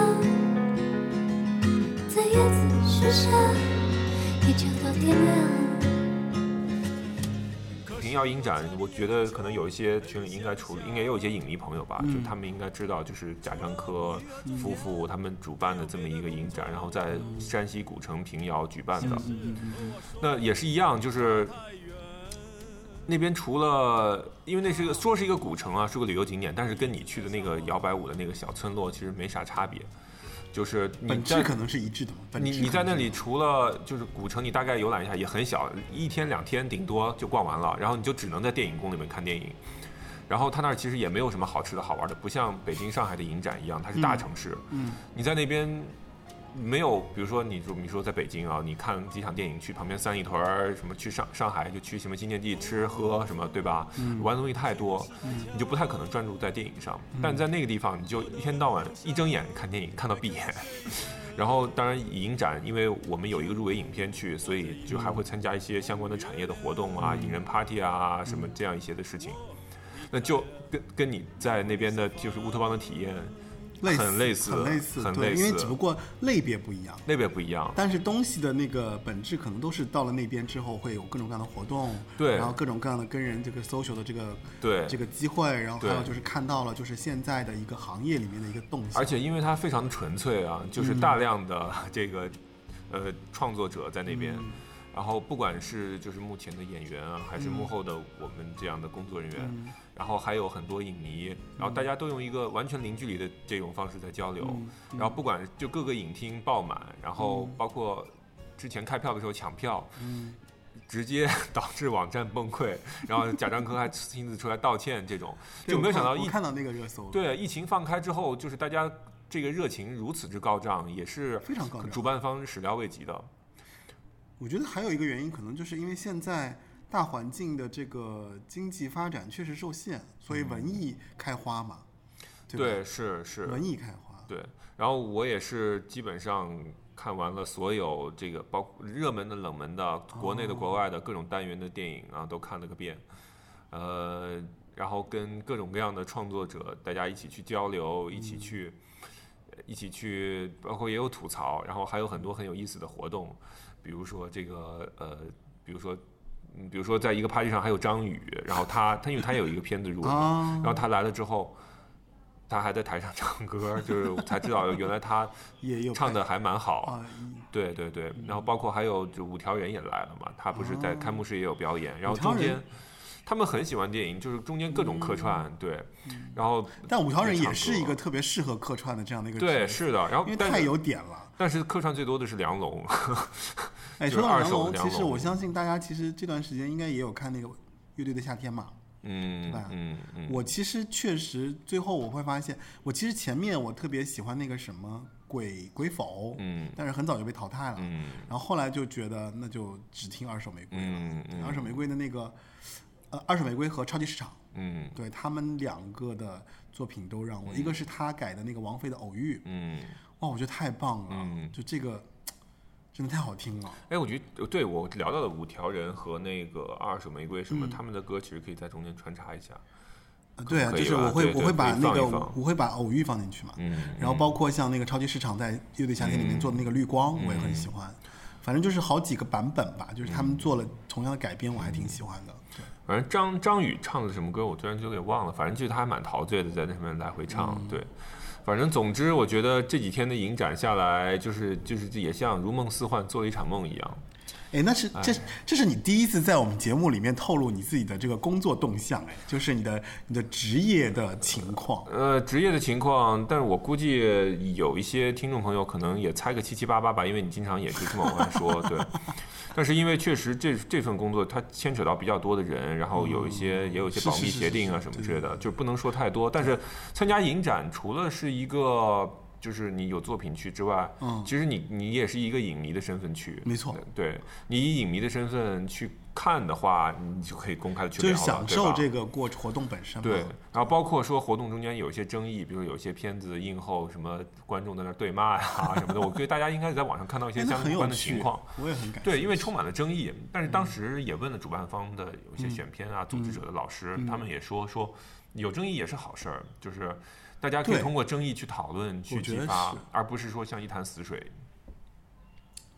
在叶子树下，一直到天亮。平遥影展，我觉得可能有一些群里应该除应该也有一些影迷朋友吧，嗯就他们应该知道，就是贾樟柯夫妇他们主办的这么一个影展，然后在山西古城平遥举办的。嗯那也是一样，就是那边除了因为那是一个说是一个古城啊，是个旅游景点，但是跟你去的那个摇摆舞的那个小村落其实没啥差别。就是你在本质可能是一致的嘛。你你在那里除了就是古城，你大概游览一下也很小，一天两天顶多就逛完了，然后你就只能在电影宫里面看电影。然后他那儿其实也没有什么好吃的好玩的，不像北京、上海的影展一样，它是大城市。嗯，你在那边没有，比如说你说你说在北京啊，你看几场电影，去旁边三里屯儿，什么去上上海就去什么新天地吃喝什么，对吧？玩的东西太多，你就不太可能专注在电影上。但在那个地方，你就一天到晚一睁眼看电影，看到闭眼。然后，当然影展，因为我们有一个入围影片去，所以就还会参加一些相关的产业的活动啊，影人 party 啊，什么这样一些的事情。那就跟跟你在那边的就是乌托邦的体验类似很类似，很类似，很对，类似，因为只不过类别不一样。类别不一样。但是东西的那个本质可能都是到了那边之后会有各种各样的活动，对。然后各种各样的跟人这个 social 的这个对。这个机会，然后还有就是看到了就是现在的一个行业里面的一个动向，而且因为它非常的纯粹啊，就是大量的这个、呃创作者在那边，然后不管是就是目前的演员啊，还是幕后的我们这样的工作人员，然后还有很多影迷，然后大家都用一个完全零距离的这种方式在交流，然后不管就各个影厅爆满，然后包括之前开票的时候抢票，直接导致网站崩溃，然后贾樟柯还亲自出来道歉，这种 就没有想到一看到那个热搜，对，疫情放开之后，就是大家这个热情如此之高涨，也是非常高涨。主办方始料未及的。我觉得还有一个原因，可能就是因为现在大环境的这个经济发展确实受限，所以文艺开花嘛，对是是，文艺开花，对。然后我也是基本上看完了所有这个包括热门的、冷门的、国内的、国外的各种单元的电影啊，都看了个遍。呃，然后跟各种各样的创作者大家一起去交流，一起去。一起去，包括也有吐槽，然后还有很多很有意思的活动，比如说这个呃，比如说，嗯，比如说在一个 party 上还有张宇，然后他他因为他有一个片子入围，啊然后他来了之后，他还在台上 唱歌，就是才知道原来他 也有唱的还蛮好，啊，对对对，然后包括还有就五条人也来了嘛，他不是在开幕式也有表演，然后中间他们很喜欢电影，就是中间各种客串，对，然后但五条人也是一个特别适合客串的这样的一个对是的，然后因为太有点了。但是客串最多的是梁龙，哎，就是说到梁龙其实我相信大家其实这段时间应该也有看那个乐队的夏天嘛。嗯对吧嗯嗯，我其实确实最后我会发现，我其实前面我特别喜欢那个什么鬼鬼否，嗯但是很早就被淘汰了。嗯然后后来就觉得那就只听二手玫瑰了。嗯嗯二手玫瑰的那个呃，二手玫瑰和超级市场，嗯对他们两个的作品都让我，一个是他改的那个王菲的偶遇，嗯，哇，我觉得太棒了，嗯就这个真的太好听了。哎，我觉得对我聊到的五条人和那个二手玫瑰什嗯么，他们的歌其实可以在中间穿插一下，呃对啊，就是我会我会把那个我会把偶遇放进去嘛，嗯，然后包括像那个超级市场在乐队夏天里面做的那个绿光，我也很喜欢。反正就是好几个版本吧，就是他们做了同样的改编，我还挺喜欢的。对，反正张张宇唱的什么歌，我突然就给忘了。反正就是他还蛮陶醉的，在那上面来回唱。嗯对，反正总之，我觉得这几天的影展下来，就是就是也像如梦似幻，做了一场梦一样。哎，那是这这是你第一次在我们节目里面透露你自己的这个工作动向，哎，就是你的你的职业的情况。呃，职业的情况，但是我估计有一些听众朋友可能也猜个七七八八吧，因为你经常也是这么往外说，对。但是因为确实这这份工作它牵扯到比较多的人，然后有一些、也有一些保密协定啊什么之类的，就不能说太多。但是参加影展除了是一个就是你有作品去之外，嗯其实你你也是一个影迷的身份去，没错对你以影迷的身份去看的话，你就可以公开的去就是聊了，享受对吧这个过活动本身。对，然后包括说活动中间有一些争议，比如有一些片子映后什么观众在那对骂呀 什么的，我觉得大家应该在网上看到一些相关的情况。，我也很感。对，因为充满了争议，但是嗯当时也问了主办方的有一些选片啊、组织者的老师，嗯他们也说说有争议也是好事儿，就是大家可以通过争议去讨论、去激发，而不是说像一潭死水。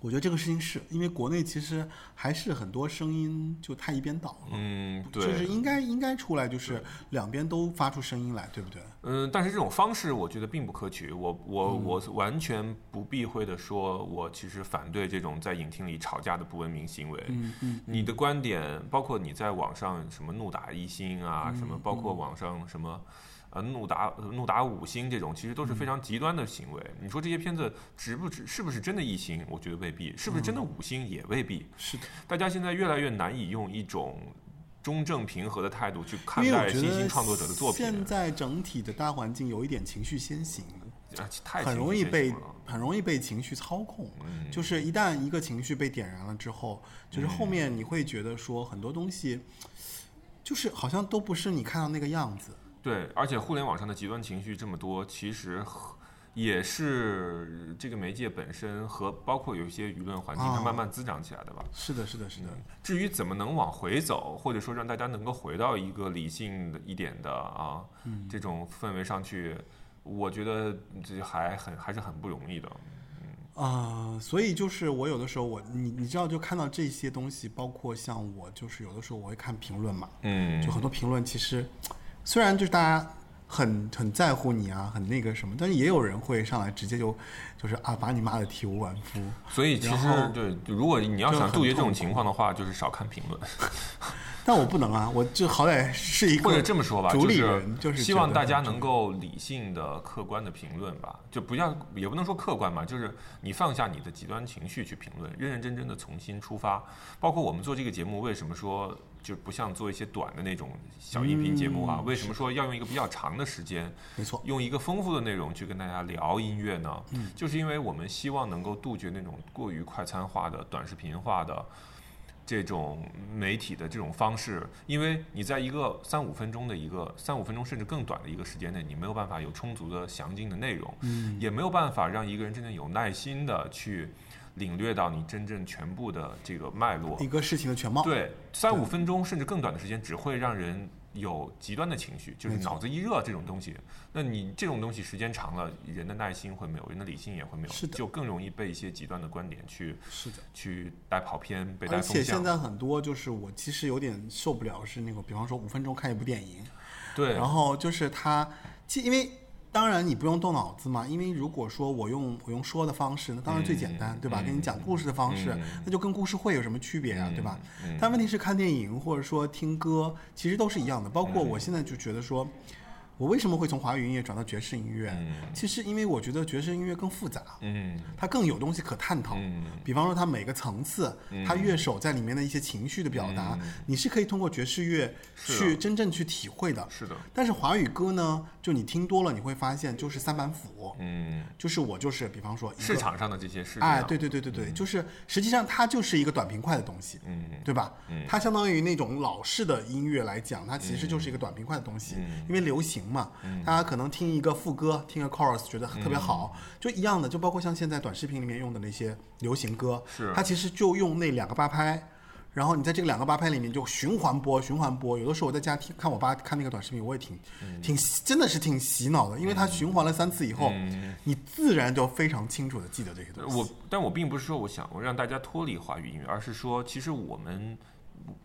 我觉得这个事情是因为国内其实还是很多声音就太一边倒了，嗯，对，就是应该应该出来，就是两边都发出声音来，对不对？嗯，但是这种方式我觉得并不可取。我我、嗯我完全不避讳的说，我其实反对这种在影厅里吵架的不文明行为。嗯嗯，你的观点，包括你在网上什么怒打一星啊，嗯什么包括网上什么。呃，怒打怒打五星这种，其实都是非常极端的行为。你说这些片子值不值，是不是真的一星？我觉得未必，是不是真的五星也未必。是的，大家现在越来越难以用一种中正平和的态度去看待新兴得创作者的作品。现在整体的大环境有一点情绪先行，很容易被很容易被情绪操控。嗯就是一旦一个情绪被点燃了之后，就是后面你会觉得说很多东西，就是好像都不是你看到那个样子。对，而且互联网上的极端情绪这么多，其实和也是这个媒介本身和包括有一些舆论环境它啊慢慢滋长起来的吧。是的，是的，是的。至于怎么能往回走，或者说让大家能够回到一个理性的一点的啊、嗯这种氛围上去，我觉得这还很还是很不容易的。啊、所以就是我有的时候我你你知道就看到这些东西，包括像我就是有的时候我会看评论嘛，嗯就很多评论其实虽然就是大家很很在乎你啊，很那个什么，但是也有人会上来直接就就是啊把你骂的体无完肤。所以其实对，如果你要想杜绝这种情况的话，就是少看评论。但我不能啊，我就好歹是一个或者这么说吧，主理就是人，就是希望大家能够理性的、客观的评论吧，就不要也不能说客观吧，就是你放下你的极端情绪去评论，认认真真的重新出发。包括我们做这个节目，为什么说就不像做一些短的那种小音频节目啊？嗯为什么说要用一个比较长的时间，没错，用一个丰富的内容去跟大家聊音乐呢？就是因为我们希望能够杜绝那种过于快餐化的、短视频化的。这种媒体的这种方式，因为你在一个三五分钟的一个三五分钟甚至更短的一个时间内，你没有办法有充足的详尽的内容，嗯也没有办法让一个人真正有耐心的去领略到你真正全部的这个脉络一。个事情的全貌。对，三五分钟甚至更短的时间，只会让人有极端的情绪，就是脑子一热这种东西。那你这种东西时间长了，人的耐心会没有，人的理性也会没有，是的就更容易被一些极端的观点去是的。去带跑偏，被带而风向。且现在很多就是我其实有点受不了，是那个，比方说五分钟看一部电影，对，然后就是他，其因为当然你不用动脑子嘛，因为如果说我用我用说的方式，那当然最简单，嗯对吧？嗯跟你讲故事的方式，嗯那就跟故事会有什么区别啊，嗯对吧？嗯但问题是看电影或者说听歌，其实都是一样的。包括我现在就觉得说。我为什么会从华语音乐转到爵士音乐？嗯。其实因为我觉得爵士音乐更复杂，嗯。它更有东西可探讨。嗯。比方说，它每个层次，它乐手在里面的一些情绪的表达，你是可以通过爵士乐去真正去体会的。是的，但是华语歌呢，就你听多了，你会发现就是三板斧，嗯，就是我就是，比方说市场上的这些是这哎，样对对对对对，就是实际上它就是一个短平快的东西，嗯。对吧？它相当于那种老式的音乐来讲，它其实就是一个短平快的东西，嗯。因为流行嘛，大家可能听一个副歌，听个 chorus 觉得特别好，嗯就一样的，就包括像现在短视频里面用的那些流行歌，是它其实就用那两个八拍。然后你在这个两个八拍里面就循环播，循环播。有的时候我在家听看我爸看那个短视频，我也挺、嗯挺真的是挺洗脑的，因为它循环了三次以后，你自然就非常清楚的记得这些东西。我，但我并不是说我想让大家脱离华语音乐，而是说，其实我们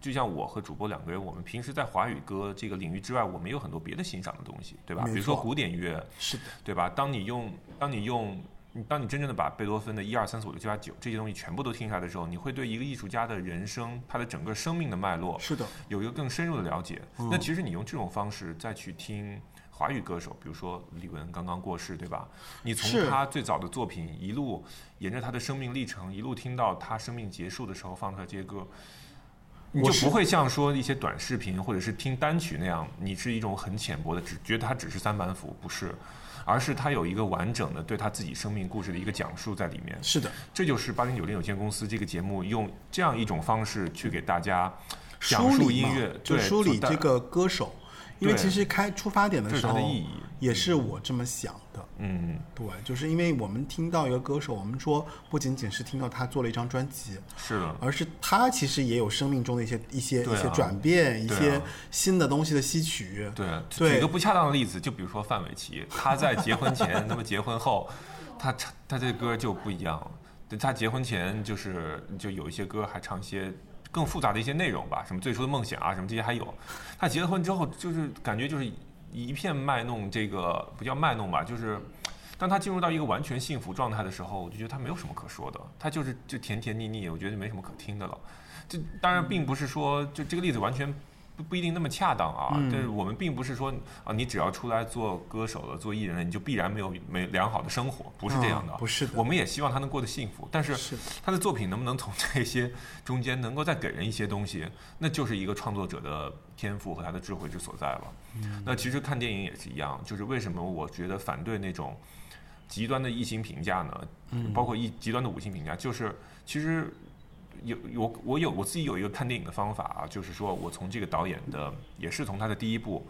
就像我和主播两个人，我们平时在华语歌这个领域之外，我们有很多别的欣赏的东西，对吧？比如说古典乐，是的，对吧？当你用，当你用。当你真正的把贝多芬的一二三四五六七八九这些东西全部都听下来的时候，你会对一个艺术家的人生，他的整个生命的脉络，是的，有一个更深入的了解。嗯那其实你用这种方式再去听华语歌手，比如说李玟刚刚过世，对吧？你从他最早的作品一路沿着他的生命历程，一路听到他生命结束的时候放出来这些歌。你就不会像说一些短视频或者是听单曲那样，你是一种很浅薄的，只觉得它只是三板斧，不是，而是它有一个完整的对他自己生命故事的一个讲述在里面。是的，这就是八零九零有限公司这个节目用这样一种方式去给大家讲述音乐，就对梳理这个歌手，因为对其实开出发点的是时候它的意义也是我这么想的。嗯，对，就是因为我们听到一个歌手，我们说不仅仅是听到他做了一张专辑，是的，而是他其实也有生命中的一些一些、啊一些转变，一些新的东西的吸取。对，对举个不恰当的例子，就比如说范玮琪，他在结婚前，那么结婚后，他唱他这歌就不一样了。对他结婚前就是就有一些歌还唱一些更复杂的一些内容吧，什么最初的梦想啊，什么这些还有。他结了婚之后，就是感觉就是一片卖弄，这个不叫卖弄吧，就是。当他进入到一个完全幸福状态的时候，我就觉得他没有什么可说的，他就是就甜甜腻腻，我觉得没什么可听的了。这当然并不是说就这个例子完全不不一定那么恰当啊，嗯但是我们并不是说啊，你只要出来做歌手了、做艺人了，你就必然没有没良好的生活，不是这样的，啊不是的我们也希望他能过得幸福，但是他的作品能不能从 这些中间能够再给人一些东西，那就是一个创作者的天赋和他的智慧之所在了。那其实看电影也是一样，就是为什么我觉得反对那种极端的一星评价呢？包括一极端的五星评价，就是其实有我我有我自己有一个看电影的方法啊，就是说我从这个导演的，也是从他的第一部。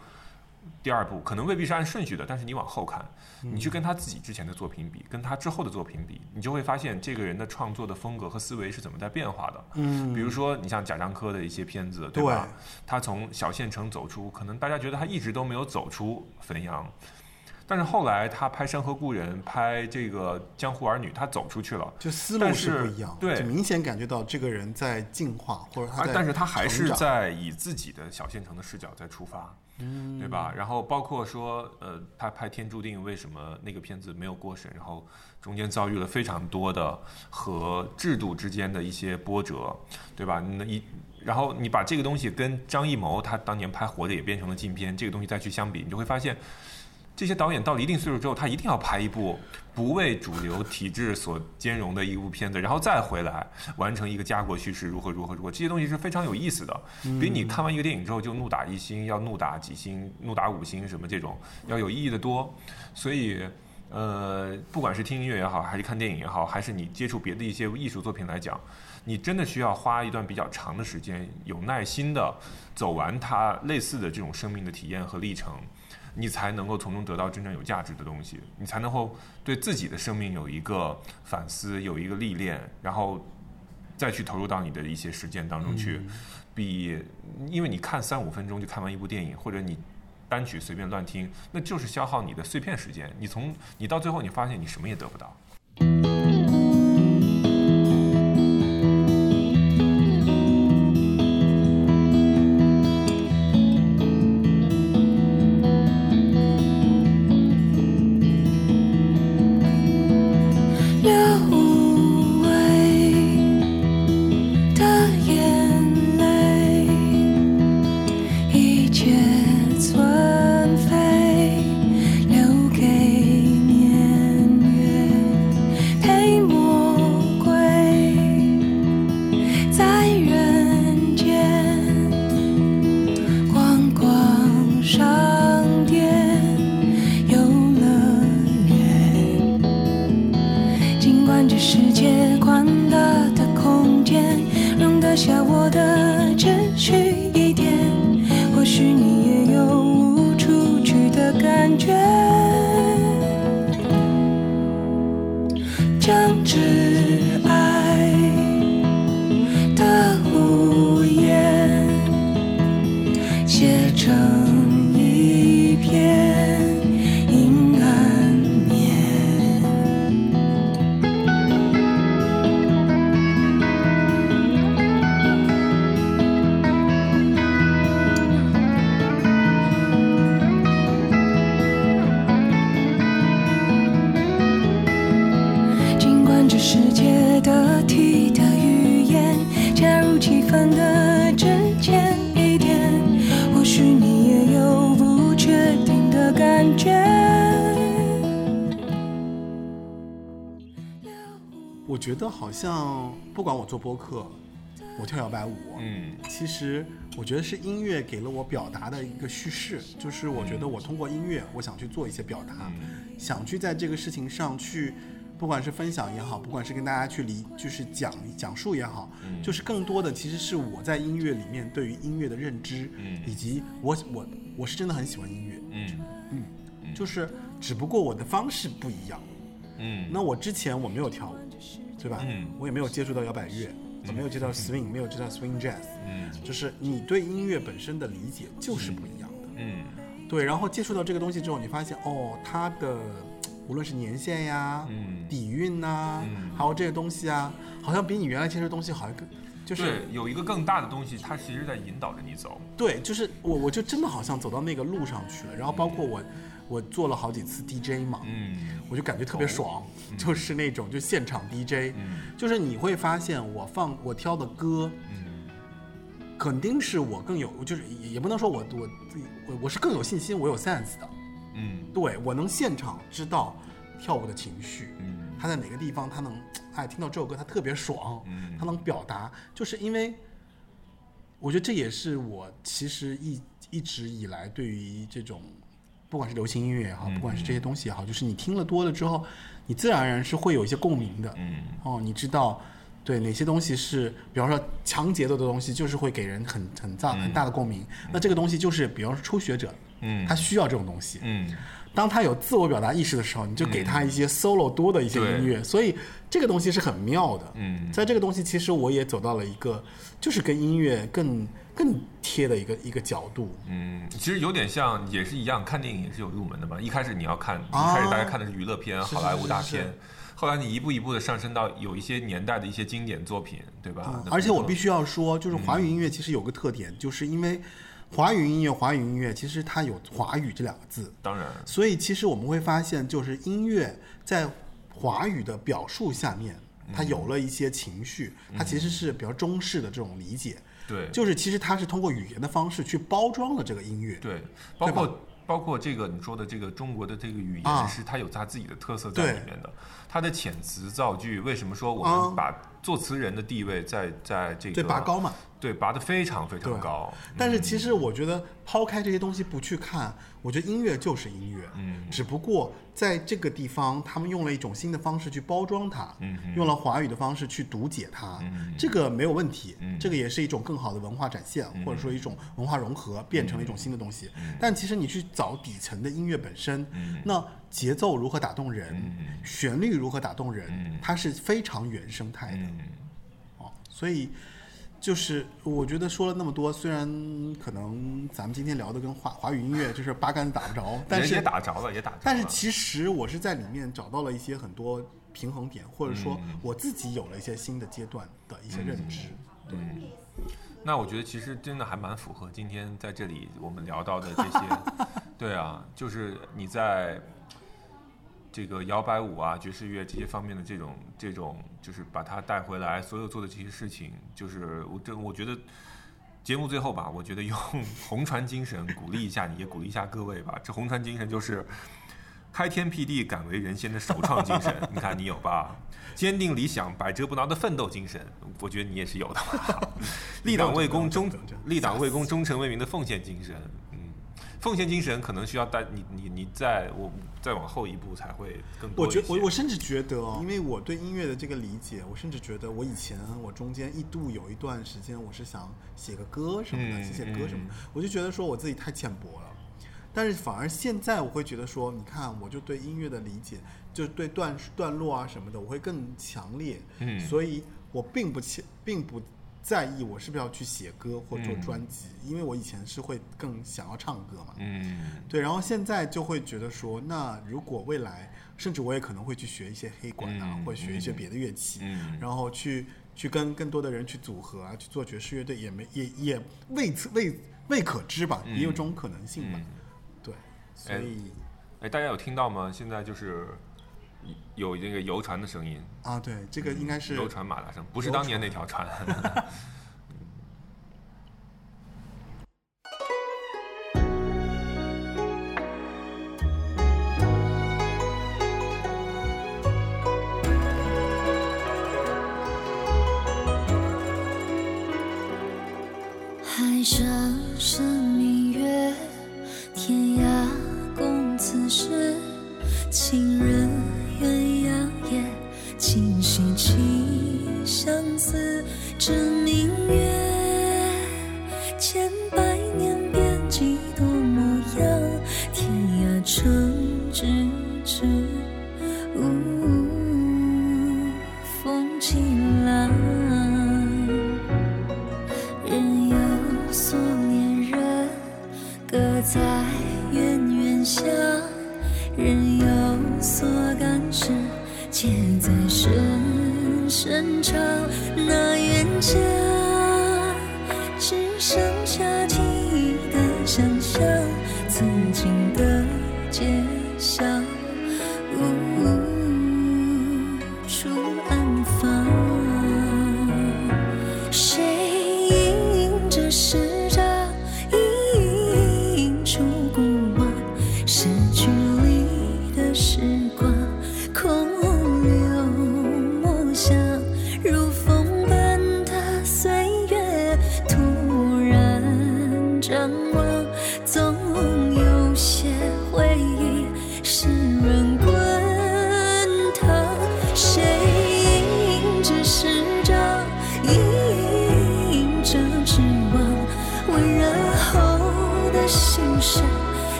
第二部可能未必是按顺序的，但是你往后看，你去跟他自己之前的作品比，跟他之后的作品比，你就会发现这个人的创作的风格和思维是怎么在变化的。嗯，比如说，你像贾樟柯的一些片子，对吧？他从小县城走出，可能大家觉得他一直都没有走出汾阳，但是后来他拍《山河故人》，拍这个《江湖儿女》，他走出去了。就思路是是不一样，对就明显感觉到这个人在进化，或者他但是他还是在以自己的小县城的视角在出发，嗯对吧？然后包括说，呃，他拍《天注定》，为什么那个片子没有过审？然后中间遭遇了非常多的和制度之间的一些波折，对吧？那一然后你把这个东西跟张艺谋他当年拍《活着》也变成了禁片，这个东西再去相比，你就会发现。这些导演到了一定岁数之后，他一定要拍一部不为主流体制所兼容的一部片子，然后再回来完成一个家国叙事，如何如何如何，这些东西是非常有意思的。比你看完一个电影之后就怒打一星，要怒打几星，怒打五星什么这种要有意义的多。所以，呃，不管是听音乐也好，还是看电影也好，还是你接触别的一些艺术作品来讲，你真的需要花一段比较长的时间，有耐心的走完它类似的这种生命的体验和历程。你才能够从中得到真正有价值的东西，你才能够对自己的生命有一个反思，有一个历练，然后再去投入到你的一些实践当中去。比因为你看三五分钟就看完一部电影，或者你单曲随便乱听，那就是消耗你的碎片时间。你从你到最后，你发现你什么也得不到。得好像不管我做播客，我跳摇摆舞，嗯。其实我觉得是音乐给了我表达的一个叙事，就是我觉得我通过音乐，我想去做一些表达，想去在这个事情上去，不管是分享也好，不管是跟大家去理，就是讲讲述也好，就是更多的其实是我在音乐里面对于音乐的认知，嗯。以及我我我是真的很喜欢音乐，嗯嗯。就是只不过我的方式不一样。嗯。那我之前我没有跳舞，对吧？嗯我也没有接触到摇摆乐，我没有接触到 swing，没有接触到 swing jazz，嗯就是你对音乐本身的理解就是不一样的。嗯对，然后接触到这个东西之后，你发现哦，它的无论是年限呀、嗯底蕴呐、嗯还有这些东西啊，好像比你原来接触的东西好像更，就是，有一个更大的东西，它其实在引导着你走。对，就是我我就真的好像走到那个路上去了。然后包括我，我做了好几次 DJ 嘛，嗯。我就感觉特别爽，就是那种就现场 DJ，、嗯。就是你会发现我放我挑的歌，嗯。肯定是我更有，就是也也不能说我我自己我我是更有信心，我有 sense 的，嗯。对我能现场知道跳舞的情绪，嗯。他在哪个地方他能，哎，听到这首歌他特别爽，嗯。他能表达，就是因为我觉得这也是我其实一一直以来对于这种。不管是流行音乐也好，不管是这些东西也好，就是你听了多了之后，你自然而然是会有一些共鸣的。嗯哦，你知道，对哪些东西是，比方说强节奏的东西，就是会给人很很大很大的共鸣。那这个东西就是，比方说初学者，嗯他需要这种东西。嗯当他有自我表达意识的时候，你就给他一些 solo 多的一些音乐，所以这个东西是很妙的。嗯在这个东西，其实我也走到了一个，就是跟音乐更更贴的一个一个角度。嗯，其实有点像，也是一样，看电影也是有入门的嘛。一开始你要看，一啊开始大家看的是娱乐片、是好莱坞大是是。片，后来你一步一步的上升到有一些年代的一些经典作品，对吧？而且我必须要说，就是华语音乐其实有个特点，就是因为华语音乐，华语音乐其实它有华语这两个字，当然，所以其实我们会发现，就是音乐在华语的表述下面，它有了一些情绪，它其实是比较中式的这种理解，对，就是其实它是通过语言的方式去包装了这个音乐。对，包括包括这个你说的这个中国的这个语啊言，是它有它自己的特色在里面的。它的遣词造句，为什么说我啊们把作词人的地位在在这个对拔高嘛？对，拔得非常非常高。但是其实我觉得抛开这些东西不去看，我觉得音乐就是音乐，嗯。只不过在这个地方，他们用了一种新的方式去包装它，用了华语的方式去读解它，嗯。这个没有问题，嗯。这个也是一种更好的文化展现，或者说一种文化融合，变成了一种新的东西。但其实你去找底层的音乐本身，嗯。那节奏如何打动人，嗯旋律如何打动人，嗯它是非常原生态的。嗯哦，所以就是我觉得说了那么多，虽然可能咱们今天聊的跟华华语音乐就是八竿子打不着，但是也打着了，也打着了。但是其实我是在里面找到了一些很多平衡点，或者说嗯我自己有了一些新的阶段的一些认知。对，那我觉得其实真的还蛮符合今天在这里我们聊到的这些，对啊，就是你在这个摇摆舞啊、爵士乐这些方面的这种这种，就是把它带回来，所有做的这些事情，就是我这我觉得。节目最后吧，我觉得用 红船精神鼓励一下你，也鼓励一下各位吧。这红船精神就是开天辟地、敢为人先的首创精神，你看你有吧？坚定理想、百折不挠的奋斗精神，我觉得你也是有的吧？立党为公、忠立党为公、忠诚为民的奉献精神，嗯，奉献精神可能需要带你你你再我再往后一步才会更多我觉我我甚至觉得哦，因为我对音乐的这个理解，我甚至觉得我以前我中间一度有一段时间，我是想写个歌什么的，嗯写写歌什么我就觉得说我自己太浅薄了。但是反而现在我会觉得说，你看，我就对音乐的理解，就是对段段落啊什么的，我会更强烈。嗯所以我并不浅，并不在意我是不是要去写歌或做嗯专辑，因为我以前是会更想要唱歌嘛。嗯对，然后现在就会觉得说，那如果未来，甚至我也可能会去学一些黑管啊，嗯或者学一些别的乐器，嗯然后去去跟更多的人去组合啊，去做爵士乐队，也没也也未未未可知吧，也有这种可能性吧。嗯对，所哎以、哎，大家有听到吗？现在就是有这个游船的声音，啊，对，这个应该是游船马达声，不是当年那条船。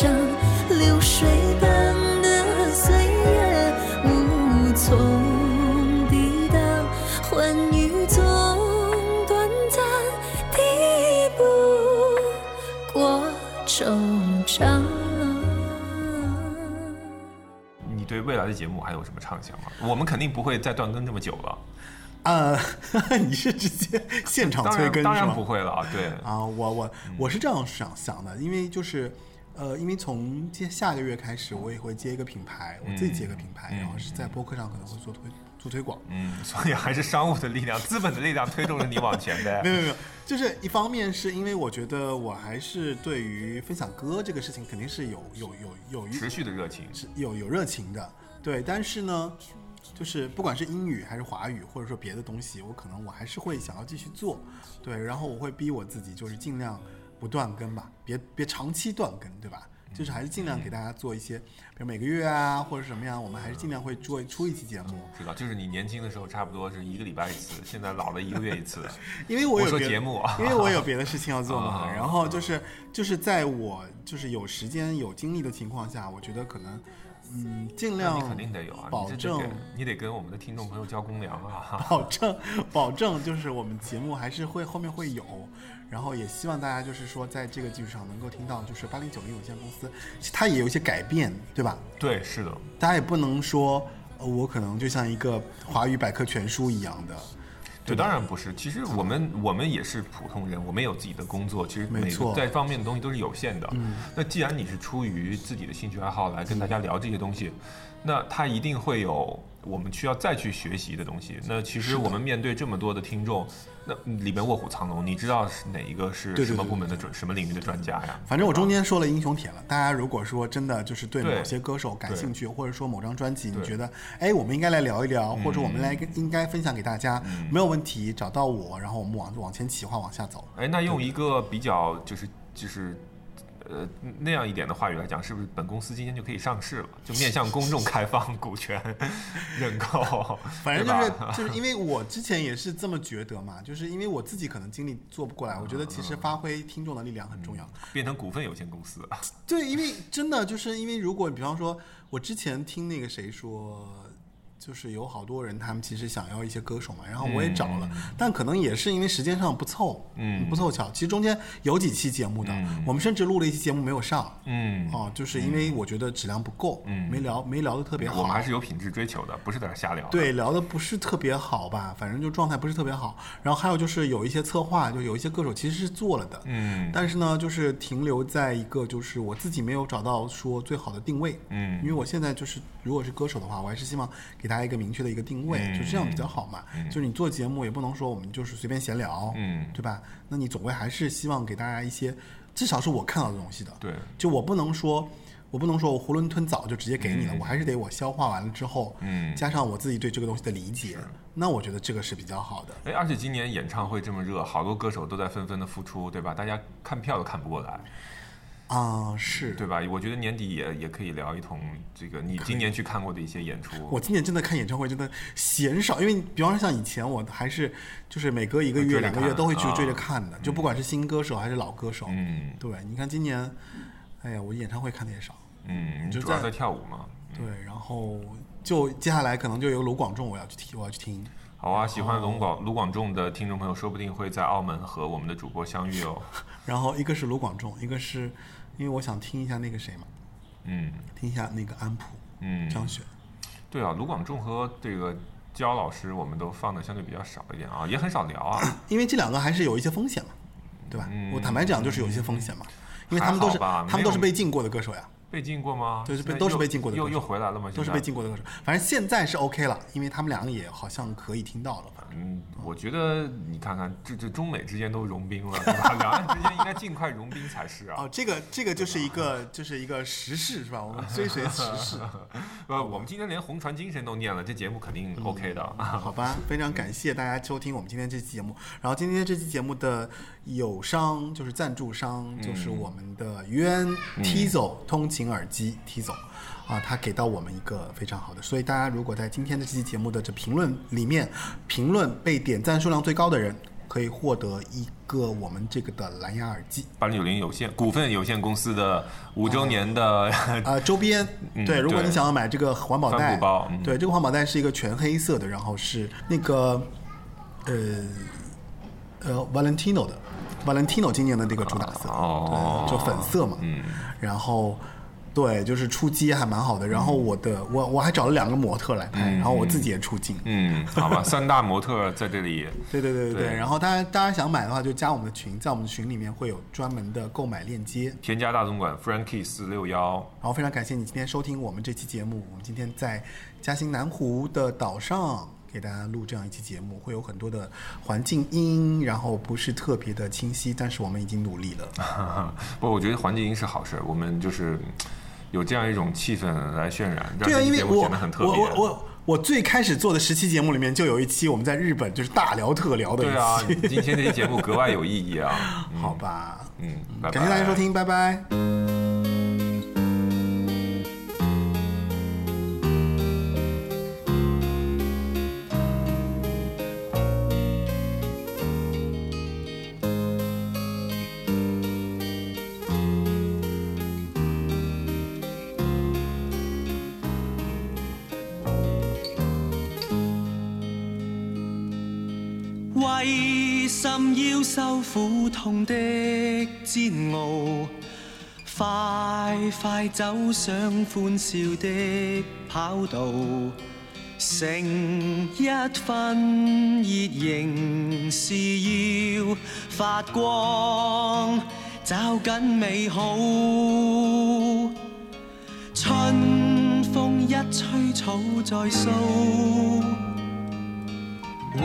感伤，流水般的岁月无从抵挡，欢愉总短暂，抵不过惆怅。你对未来的节目还有什么畅想吗？我们肯定不会再断更这么久了，呃，你是直接现场催更是吗？当然不会了，对，啊，我我嗯我是这样想想的，因为就是，呃，因为从接下个月开始，我也会接一个品牌，我自己接一个品牌，然后是在播客上可能会做推做推广。嗯，所以还是商务的力量、资本的力量推动着你往前呗。没有没有没有，就是一方面是因为我觉得我还是对于分享歌这个事情肯定是有有有有持续的热情，是有有热情的，对。但是呢，就是不管是英语还是华语，或者说别的东西，我可能我还是会想要继续做，对。然后我会逼我自己，就是尽量不断更吧，别别长期断更，对吧？就是还是尽量给大家做一些，比如每个月啊，或者什么样，我们还是尽量会做出一期节目，知道，就是你年轻的时候差不多是一个礼拜一次，现在老了一个月一次。因为我有节目啊因为我有别的事情要做嘛。啊然后就是就是在我就是有时间有精力的情况下，我觉得可能嗯尽量你肯定得有啊，保证你得跟我们的听众朋友交公粮啊。保证保证就是我们节目还是会后面会有，然后也希望大家就是说在这个基础上能够听到，就是八零九零有限公司它也有一些改变，对吧？对，是的，大家也不能说、呃我可能就像一个华语百科全书一样的，对，当然不是。其实我们我们也是普通人，我们有自己的工作，其实每没错个在方面的东西都是有限的。那既然你是出于自己的兴趣爱好来跟大家聊这些东西，那它一定会有我们需要再去学习的东西。那其实我们面对这么多的听众，那里面卧虎藏龙，你知道是哪一个是什么部门的专什么领域的专家呀？反正我中间说了英雄帖了，大家如果说真的就是对对某些歌手感兴趣，或者说某张专辑你觉得，哎，我们应该来聊一聊，或者我们来嗯应该分享给大家，没有问题，找到我，然后我们往往前企划往下走。哎，那用一个比较就是就是。呃，那样一点的话语来讲，是不是本公司今天就可以上市了？就面向公众开放股权 认购，反正就是就是因为我之前也是这么觉得嘛，就是因为我自己可能精力做不过来，我觉得其实发挥听众的力量很重要。变成股份有限公司。对，因为真的就是因为如果比方说，我之前听那个谁说。就是有好多人，他们其实想要一些歌手嘛，然后我也找了，但可能也是因为时间上不凑，嗯不凑巧。其实中间有几期节目的，嗯我们甚至录了一期节目没有上，嗯，哦，就是因为我觉得质量不够，嗯没聊没聊得特别好。我们还是有品质追求的，不是在这瞎聊。，对，聊的不是特别好吧，反正就状态不是特别好。然后还有就是有一些策划，就有一些歌手其实是做了的，嗯但是呢，就是停留在一个就是我自己没有找到说最好的定位，嗯因为我现在就是如果是歌手的话，我还是希望给大家一个明确的一个定位，嗯就这样比较好嘛。就是你做节目也不能说我们就是随便闲聊，嗯对吧？那你总归还是希望给大家一些，至少是我看到的东西的。对就我不能说。我不能说我囫囵吞枣就直接给你了，嗯我还是得我消化完了之后，嗯加上我自己对这个东西的理解，那我觉得这个是比较好的。哎，而且今年演唱会这么热，好多歌手都在纷纷的复出，对吧？大家看票都看不过来。啊，是对吧？我觉得年底也也可以聊一通这个你今年去看过的一些演出。我今年真的看演唱会真的嫌少，因为比方说像以前我还是就是每隔一个月、两个月都会去追着看的，就不管是新歌手还是老歌手。嗯对，你看今年，哎呀，我演唱会看的也少。嗯，你就在主要在跳舞嘛。对，然后就接下来可能就有卢广仲我要去听，我要去听。好啊，喜欢卢广卢广仲的听众朋友，说不定会在澳门和我们的主播相遇哦。然后一个是卢广仲，一个是因为我想听一下那个谁嘛，嗯听一下那个安普嗯，张雪。对啊，卢广仲和这个焦老师，我们都放的相对比较少一点啊，也很少聊啊。因为这两个还是有一些风险嘛，对吧？嗯我坦白讲，就是有一些风险嘛，因为他们都是他们都是被禁过的歌手呀，被禁过吗？对是被都是被禁过的又歌手又回来了吗？都是被禁过的歌手。反正现在是 OK 了，因为他们两个也好像可以听到了。嗯，我觉得你看看，这这中美之间都融冰了，对吧？两岸之间应该尽快融冰才是啊。哦，这个这个就是一个就是一个时事是吧？我们追随时事，呃，我们今天连红船精神都念了，这节目肯定 OK 的。好吧？非常感谢大家收听我们今天这期节目。然后今天这期节目的友商就是赞助商，就是我们的渊 Tizo 通勤耳机 Tizo。啊，他给到我们一个非常好的，所以大家如果在今天的这期节目的这评论里面评论被点赞数量最高的人，可以获得一个我们这个的蓝牙耳机。八零九零有限股份有限公司的五周年的呃，周边，嗯对，如果你想要买这个环保袋对，这个环保袋是一个全黑色的，然后是那个呃呃 Valentino 的 Valentino 今年的那个主打色，哦对，就粉色嘛，嗯，然后。对，就是出击还蛮好的。然后我的我我还找了两个模特来拍，然后我自己也出镜。嗯，好吧，三大模特在这里。对对对对对。对然后大家大家想买的话，就加我们的群，在我们的群里面会有专门的购买链接。添加大总管 Frankie 四六幺，然后非常感谢你今天收听我们这期节目。我们今天在嘉兴南湖的岛上给大家录这样一期节目，会有很多的环境音，然后不是特别的清晰，但是我们已经努力了。不，我觉得环境音是好事儿，我们就是有这样一种气氛来渲染，让对啊，这期因为我节目显得很特我别。我我我最开始做的十期节目里面，就有一期我们在日本就是大聊特聊的一期。对啊，今天这期节目格外有意义啊。嗯好，吧，嗯，拜拜感谢大家收听，拜拜。受苦痛的煎熬？快快走上歡笑的跑道，成一分熱仍是要發光，找緊美好。春風一吹草再蘇。永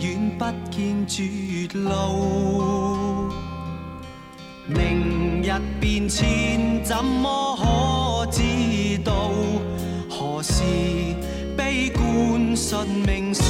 远不见绝路。明日变迁，怎么可知道？何时悲观顺命数？